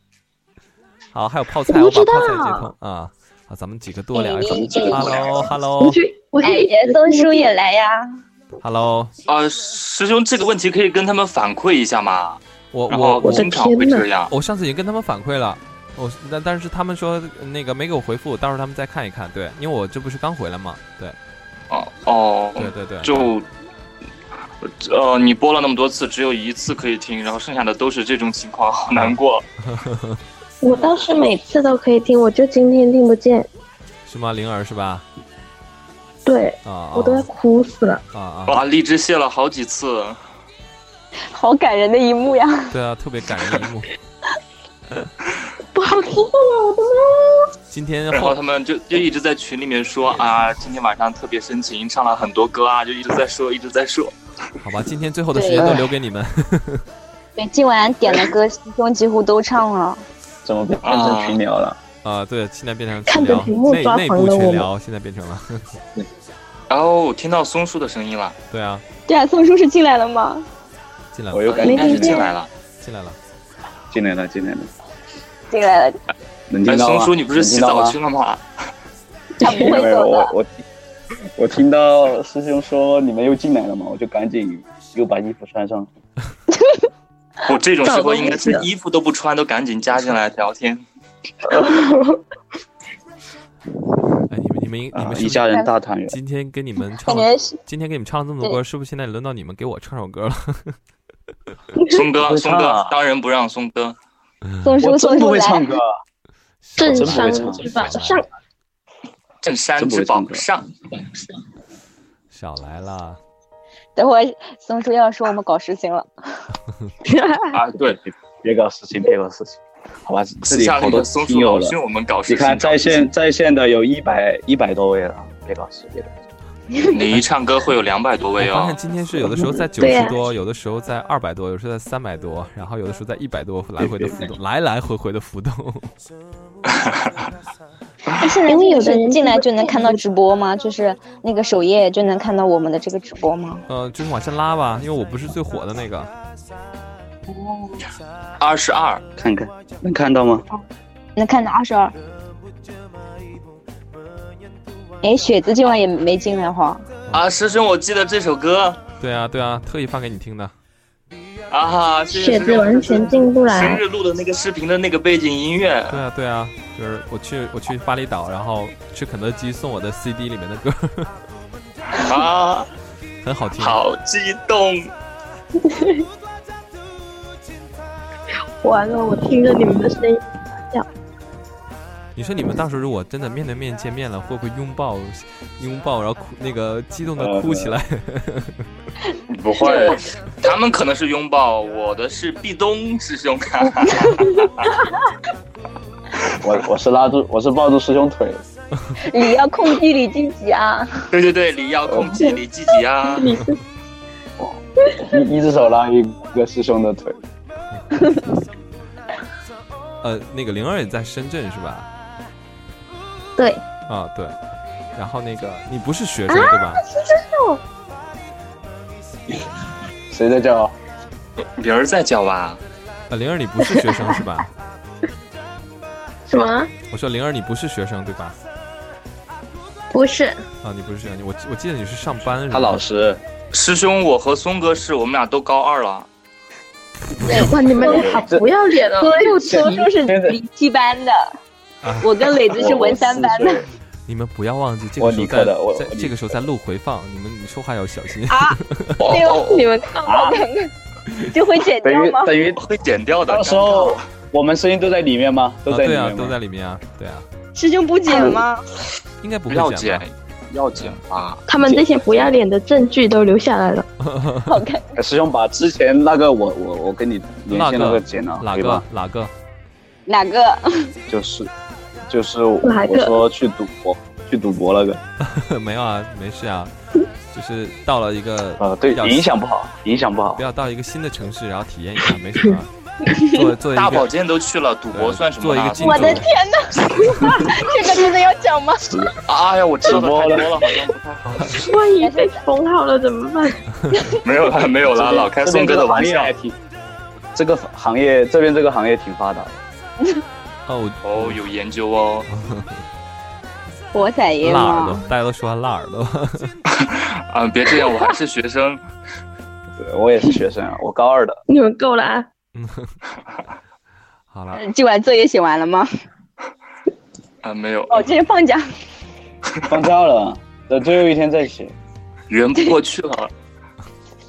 好，还有泡菜，我不知我把泡菜道接通啊。好，咱们几个多聊一哎会儿。哎 Hello，Hello，Hello。我去，我去，松叔也来呀。啊，师兄，这个问题可以跟他们反馈一下吗？我我我经常会这样。我上次已经跟他们反馈了，我但但是他们说那个没给我回复，到时候他们再看一看。对，因为我这不是刚回来嘛。对，哦哦，对对对，就呃，你播了那么多次，只有一次可以听，然后剩下的都是这种情况，好难过。我倒是每次都可以听，我就今天听不见。是吗？灵儿是吧？对，啊，我都要哭死了。啊啊！哇，荔枝谢了好几次，好感人的一幕呀！对啊，特别感人的一幕。不好听了，我的妈！今天然后他们就就一直在群里面说啊，今天晚上特别深情，唱了很多歌啊，就一直在说，一直在说。好吧，今天最后的时间都留给你们。对，今晚点的歌，师兄几乎都唱了。怎么变成群聊了？啊，对，现在变成看着群聊内屏幕抓内部群聊，现在变成了。然后我听到松叔的声音了，对啊，对啊，松叔是进来了吗？进来了。我又感应该是没听见进来了。进来了。进来了，进来了，进来了，哎，能听到吗？松叔，你不是洗澡去了？吗？他不会没有，走的。我我我听到师兄说你们又进来了嘛，我就赶紧又把衣服穿上。我这种时候应该是衣服都不穿，都赶紧加进来聊天。哎，你们你们你啊们，一家人大团圆。今天给你们唱今天给你们唱了这么多歌，是不是现在轮到你们给我唱首歌了？松哥，松哥当仁不让，松哥。松叔，我真不宋叔来。会唱歌，正真不会山唱之宝 上，镇山之宝上，少来了！等会儿宋叔要说我们搞事情了。啊，对，别搞事情，别搞事情。好吧，这私下里好多松听友了。我们搞事。你看在线在线的有一百一百多位了，别搞事，别搞事。你一唱歌会有两百多位哦我发现。今天是有的时候在 九十多，有的时候在二百多，有时候在三百多，然后有的时候在一百多，来回的 浮动，来来回回的浮动。那现在因为有的人进来就能看到直播吗？就是那个首页就能看到我们的这个直播吗？呃，就是往下拉吧，因为我不是最火的那个。二十二，看看能看到吗？能看到二十二。哎，雪子今晚也没进来哈。啊，师兄，我记得这首歌对啊，对啊，特意放给你听的。啊哈，雪子完全进不来生来。日录的那个视频的那个背景音乐，对啊，对啊，就是我去我去巴厘岛，然后去肯德基送我的 CD 里面的歌，啊，很好听。好激动。完了，我听着你们的声音，你说你们到时候如果真的面对面见面了，会不会拥抱拥抱，然后哭那个激动的哭起来？不会，他们可能是拥抱，我的是壁咚师兄。我我是拉住，我是抱住师兄腿。你要控制你自己啊！对对对，你要控制你自己啊。你一一只手拉一个师兄的腿。呃，那个灵儿也在深圳是吧？对，啊，对。然后那个你不是学生对吧？谁在叫？灵儿在叫吧？啊，灵儿你不是学生是吧？什么？我说灵儿你不是学生对吧？不是，啊，你不是学生，我我记得你是上班是吧？他老师。师兄，我和松哥是我们俩都高二了。哇，你们俩好不要脸哦！松叔是理七班的，啊，我跟磊子是文三班的。你们不要忘记这我个时候在的我在这个时候在录回放，你们你说话要小心。啊，哦 对哦，你们看我看看，就会剪掉吗？于等于会剪掉的。到时候我们声音都在里面吗？都啊，对啊，在里面吗？都在里面啊，对啊，师兄不剪吗？应该不会不要剪？，要剪吧？他们这些不要脸的证据都留下来了。好看。哎师兄把之前那个我我我跟你连哪线那个个剪了，哪个？哪个？哪个？就是就是哪个我说去赌博去赌博那个，没有啊，没事啊，就是到了一个呃，对影响不好，影响不好不。要到一个新的城市，然后体验一下，没什么。做做一个大保健都去了，赌博算什么？做一个金主我的天哪！这个真的要讲吗？哎呀，我知道的太多直播了了，好像不太好。万一被封号了怎么办？没有啦，没有啦，老开宋哥的玩笑。这个行业这边这个行业挺发达的，哦，哦，有研究哦。博彩业辣耳朵？，大家都说他辣耳朵。啊，别这样，我还是学生。对我也是学生啊，我高二的，你们够了啊！好了，今晚作业写完了吗？啊，没有，哦，今天放假。放假了，等最后一天再写。圆不过去了。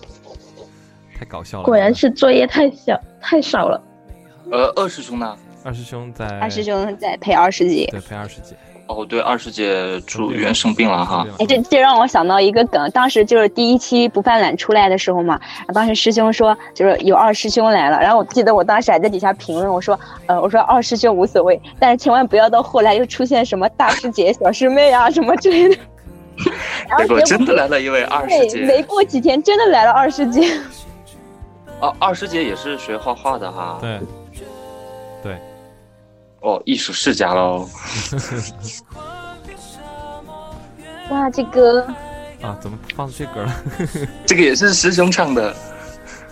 太搞笑了。果然是作业太小太少了。呃，二师兄呢？二师兄在二师兄在陪二师姐。对陪二师姐。哦，对，二师姐住院生病了哈。哎，这这让我想到一个梗，当时就是第一期不犯懒出来的时候嘛，当时师兄说就是有二师兄来了，然后我记得我当时还在底下评论，我说呃我说二师兄无所谓，但是千万不要到后来又出现什么大师姐、小师妹啊什么之类的。结果真的来了一位二师，姐。没过几天真的来了二师姐。哦，二师姐也是学画画的哈。对。哦，艺术世家喽。哇，这歌啊，怎么放这歌了？这个也是师兄唱的。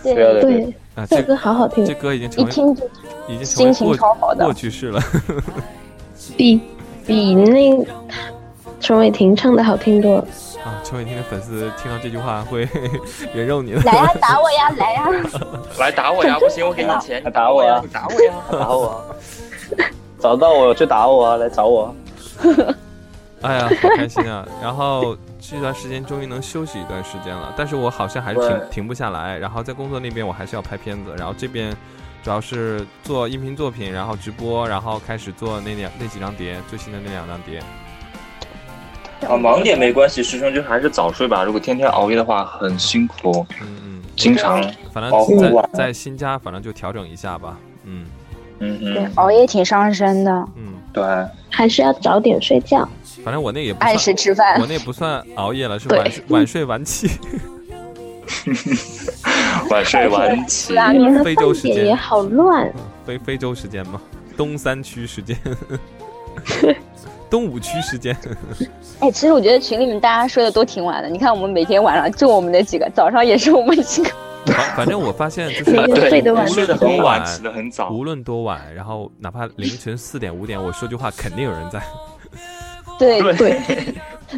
对对，啊，这歌好好听，这歌已经成为一听就已经成为心情过超好的过去式了。比比那陈伟霆唱的好听多了。啊，陈伟霆的粉丝听到这句话会人肉你的。来呀，打我呀，来呀！来打我呀！不行，我给你钱，你打我呀打我呀！打我啊！找到我就打我啊！来找我啊。哎呀，好开心啊！然后这段时间终于能休息一段时间了，但是我好像还是停停不下来。然后在工作那边我还是要拍片子，然后这边主要是做音频作品，然后直播，然后开始做那两那几张碟，最新的那两张碟。啊，忙点没关系，师兄就还是早睡吧。如果天天熬夜的话，很辛苦。嗯嗯，经常反正在。在新家，反正就调整一下吧。嗯嗯对嗯，，熬夜挺伤身的，嗯，对。还是要早点睡觉。反正我那也不按时吃饭我那不算熬夜了，是对晚睡 晚睡晚起。晚睡晚起。你非洲时间也好乱。非非洲时间吗？东三区时间，东五区时间。哎，其实我觉得群里面大家睡的都挺晚的。你看我们每天晚上就我们那几个，早上也是我们几个。反 反正我发现就是睡得晚无论睡得很多晚起得很早无论多晚，然后哪怕凌晨四点五点，我说句话肯定有人在。对 对，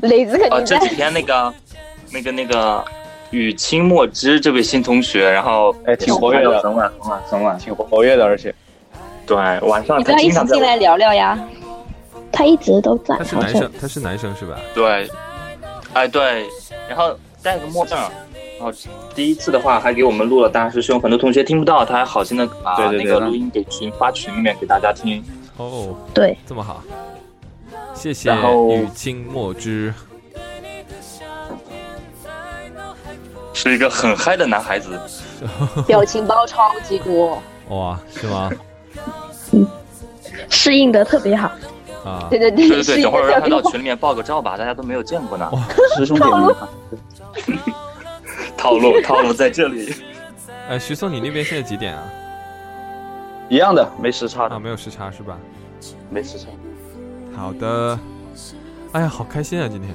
磊子肯啊，定在。这几天那个、那个、那个雨清墨汁这位新同学，然后哎，挺活跃的，很晚、很晚、很晚。挺活跃的，而且对，晚上你跟他经常进来聊聊呀。他一直都在，他是男生，他是男生是吧？对，哎对，然后戴个墨镜儿，然后第一次的话还给我们录了大师兄，很多同学听不到，他还好心的把那那个录音给群发群里面给大家听。哦，对，这么好，谢谢然后雨清墨汁。是一个很嗨的男孩子，表情包超级多。哇，是吗？适应的特别好。啊，对对对，对对对，等会儿让他到群里面报个照吧，大家都没有见过呢。师兄点名。套路 套路在这里。呃，徐松，你那边现在几点啊？一样的，没时差啊，的，没有时差是吧？没时差。好的。哎呀，好开心啊，今天。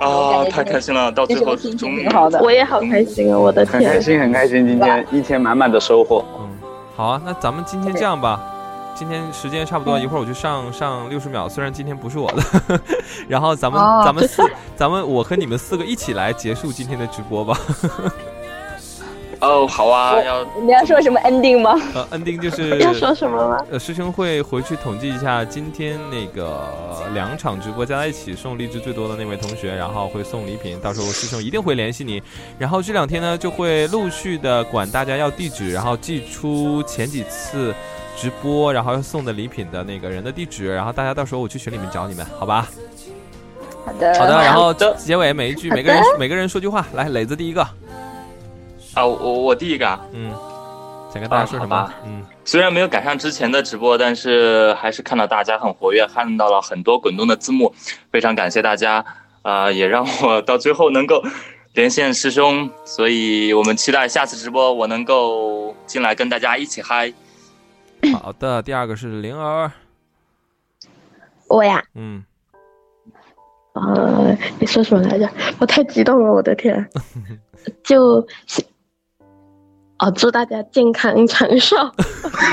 啊，太开心了！到最后终于好的，我也好开心啊！我的天，很开心，很开心，今天一天满满的收获。嗯，好啊，那咱们今天这样吧。今天时间差不多，一会儿我去上上六十秒，虽然今天不是我的，然后咱们、哦咱们四，咱们我和你们四个一起来结束今天的直播吧。哦，好啊，要你要说什么 ending 吗？呃，ending 就是 要说什么吗？呃，师兄会回去统计一下今天那个两场直播加在一起送荔枝最多的那位同学，然后会送礼品，到时候师兄一定会联系你。然后这两天呢，就会陆续的管大家要地址，然后寄出前几次直播然后要送的礼品的那个人的地址，然后大家到时候我去群里面找你们，好吧？好的，好的，然后的结尾每一句，每个人每个人说句话，来，磊子第一个，啊，我我第一个啊，嗯，想跟大家说什么啊？嗯，虽然没有赶上之前的直播，但是还是看到大家很活跃，看到了很多滚动的字幕，非常感谢大家，啊、也让我到最后能够连线师兄，所以我们期待下次直播我能够进来跟大家一起嗨。好的，第二个是灵儿，我呀，嗯，呃，你说什么来着？我太激动了，我的天！就，哦，祝大家健康长寿。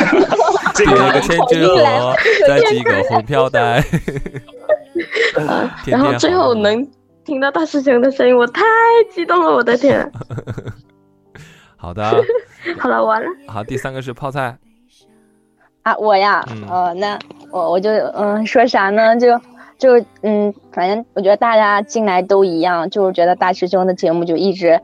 这第一个千纸鹤，再系个红飘带，然后最后能听到大师兄的声音，我太激动了，我的天！好的，好了，完了。好，第三个是泡菜，啊，我呀，嗯。呃，那我我就嗯说啥呢？就就嗯，反正我觉得大家进来都一样，就是觉得大师兄的节目就一直，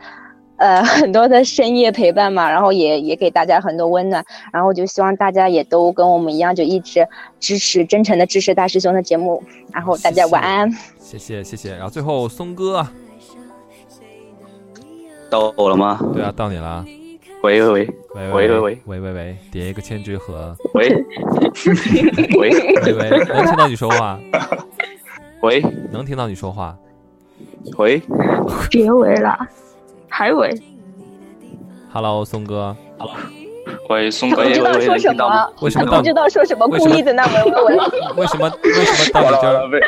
呃，很多的深夜陪伴嘛，然后也也给大家很多温暖，然后就希望大家也都跟我们一样，就一直支持，真诚的支持大师兄的节目，然后大家晚安。谢谢谢谢，然后最后松哥啊，到我了吗？对啊，到你了，喂喂喂。喂喂喂喂喂。喂喂，叠一个千纸鹤，喂。喂喂喂，能听到你说话，喂。能听到你说话，喂，别喂了，还喂。Hello，松哥，喂，松他哥不知道说什么，为什么不知道说什么，故意在那闻闻闻。为。什 么为什么到你这儿？被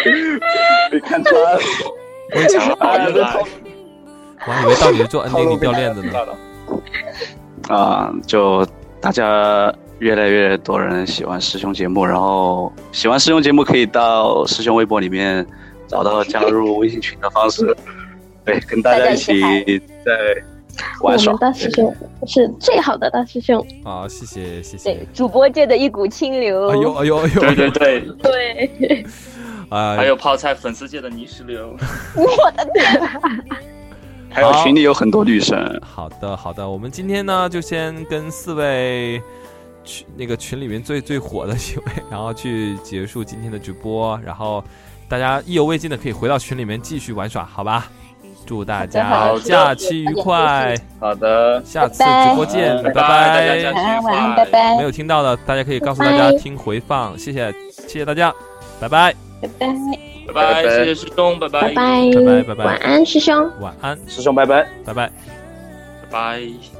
被看穿了，我以前哎呀这套我还以为到你是做 ending 你掉链子呢。啊，就大家越来越多人喜欢师兄节目，然后喜欢师兄节目可以到师兄微博里面找到加入微信群的方式，对，跟大家一起在我玩耍我们。大师兄是最好的大师兄。好，谢谢谢谢。对，主播界的一股清流。哎呦哎呦哎呦！对对对，对，哎，还有泡菜粉丝界的泥石流。我的天！还有群里有很多女神，好的好的，我们今天呢就先跟四位群那个群里面最最火的几位，然后去结束今天的直播，然后大家意犹未尽的可以回到群里面继续玩耍，好吧？祝大家假期愉快，好的，下次直播见，拜拜大家假拜。期愉晚安，快拜。拜没。有听到的，大家可以告诉大家听回放，谢谢谢谢大家，拜拜拜拜拜拜，谢谢师兄，拜拜，拜拜拜拜拜拜晚安，师兄。晚安，师兄拜拜。拜拜。拜拜。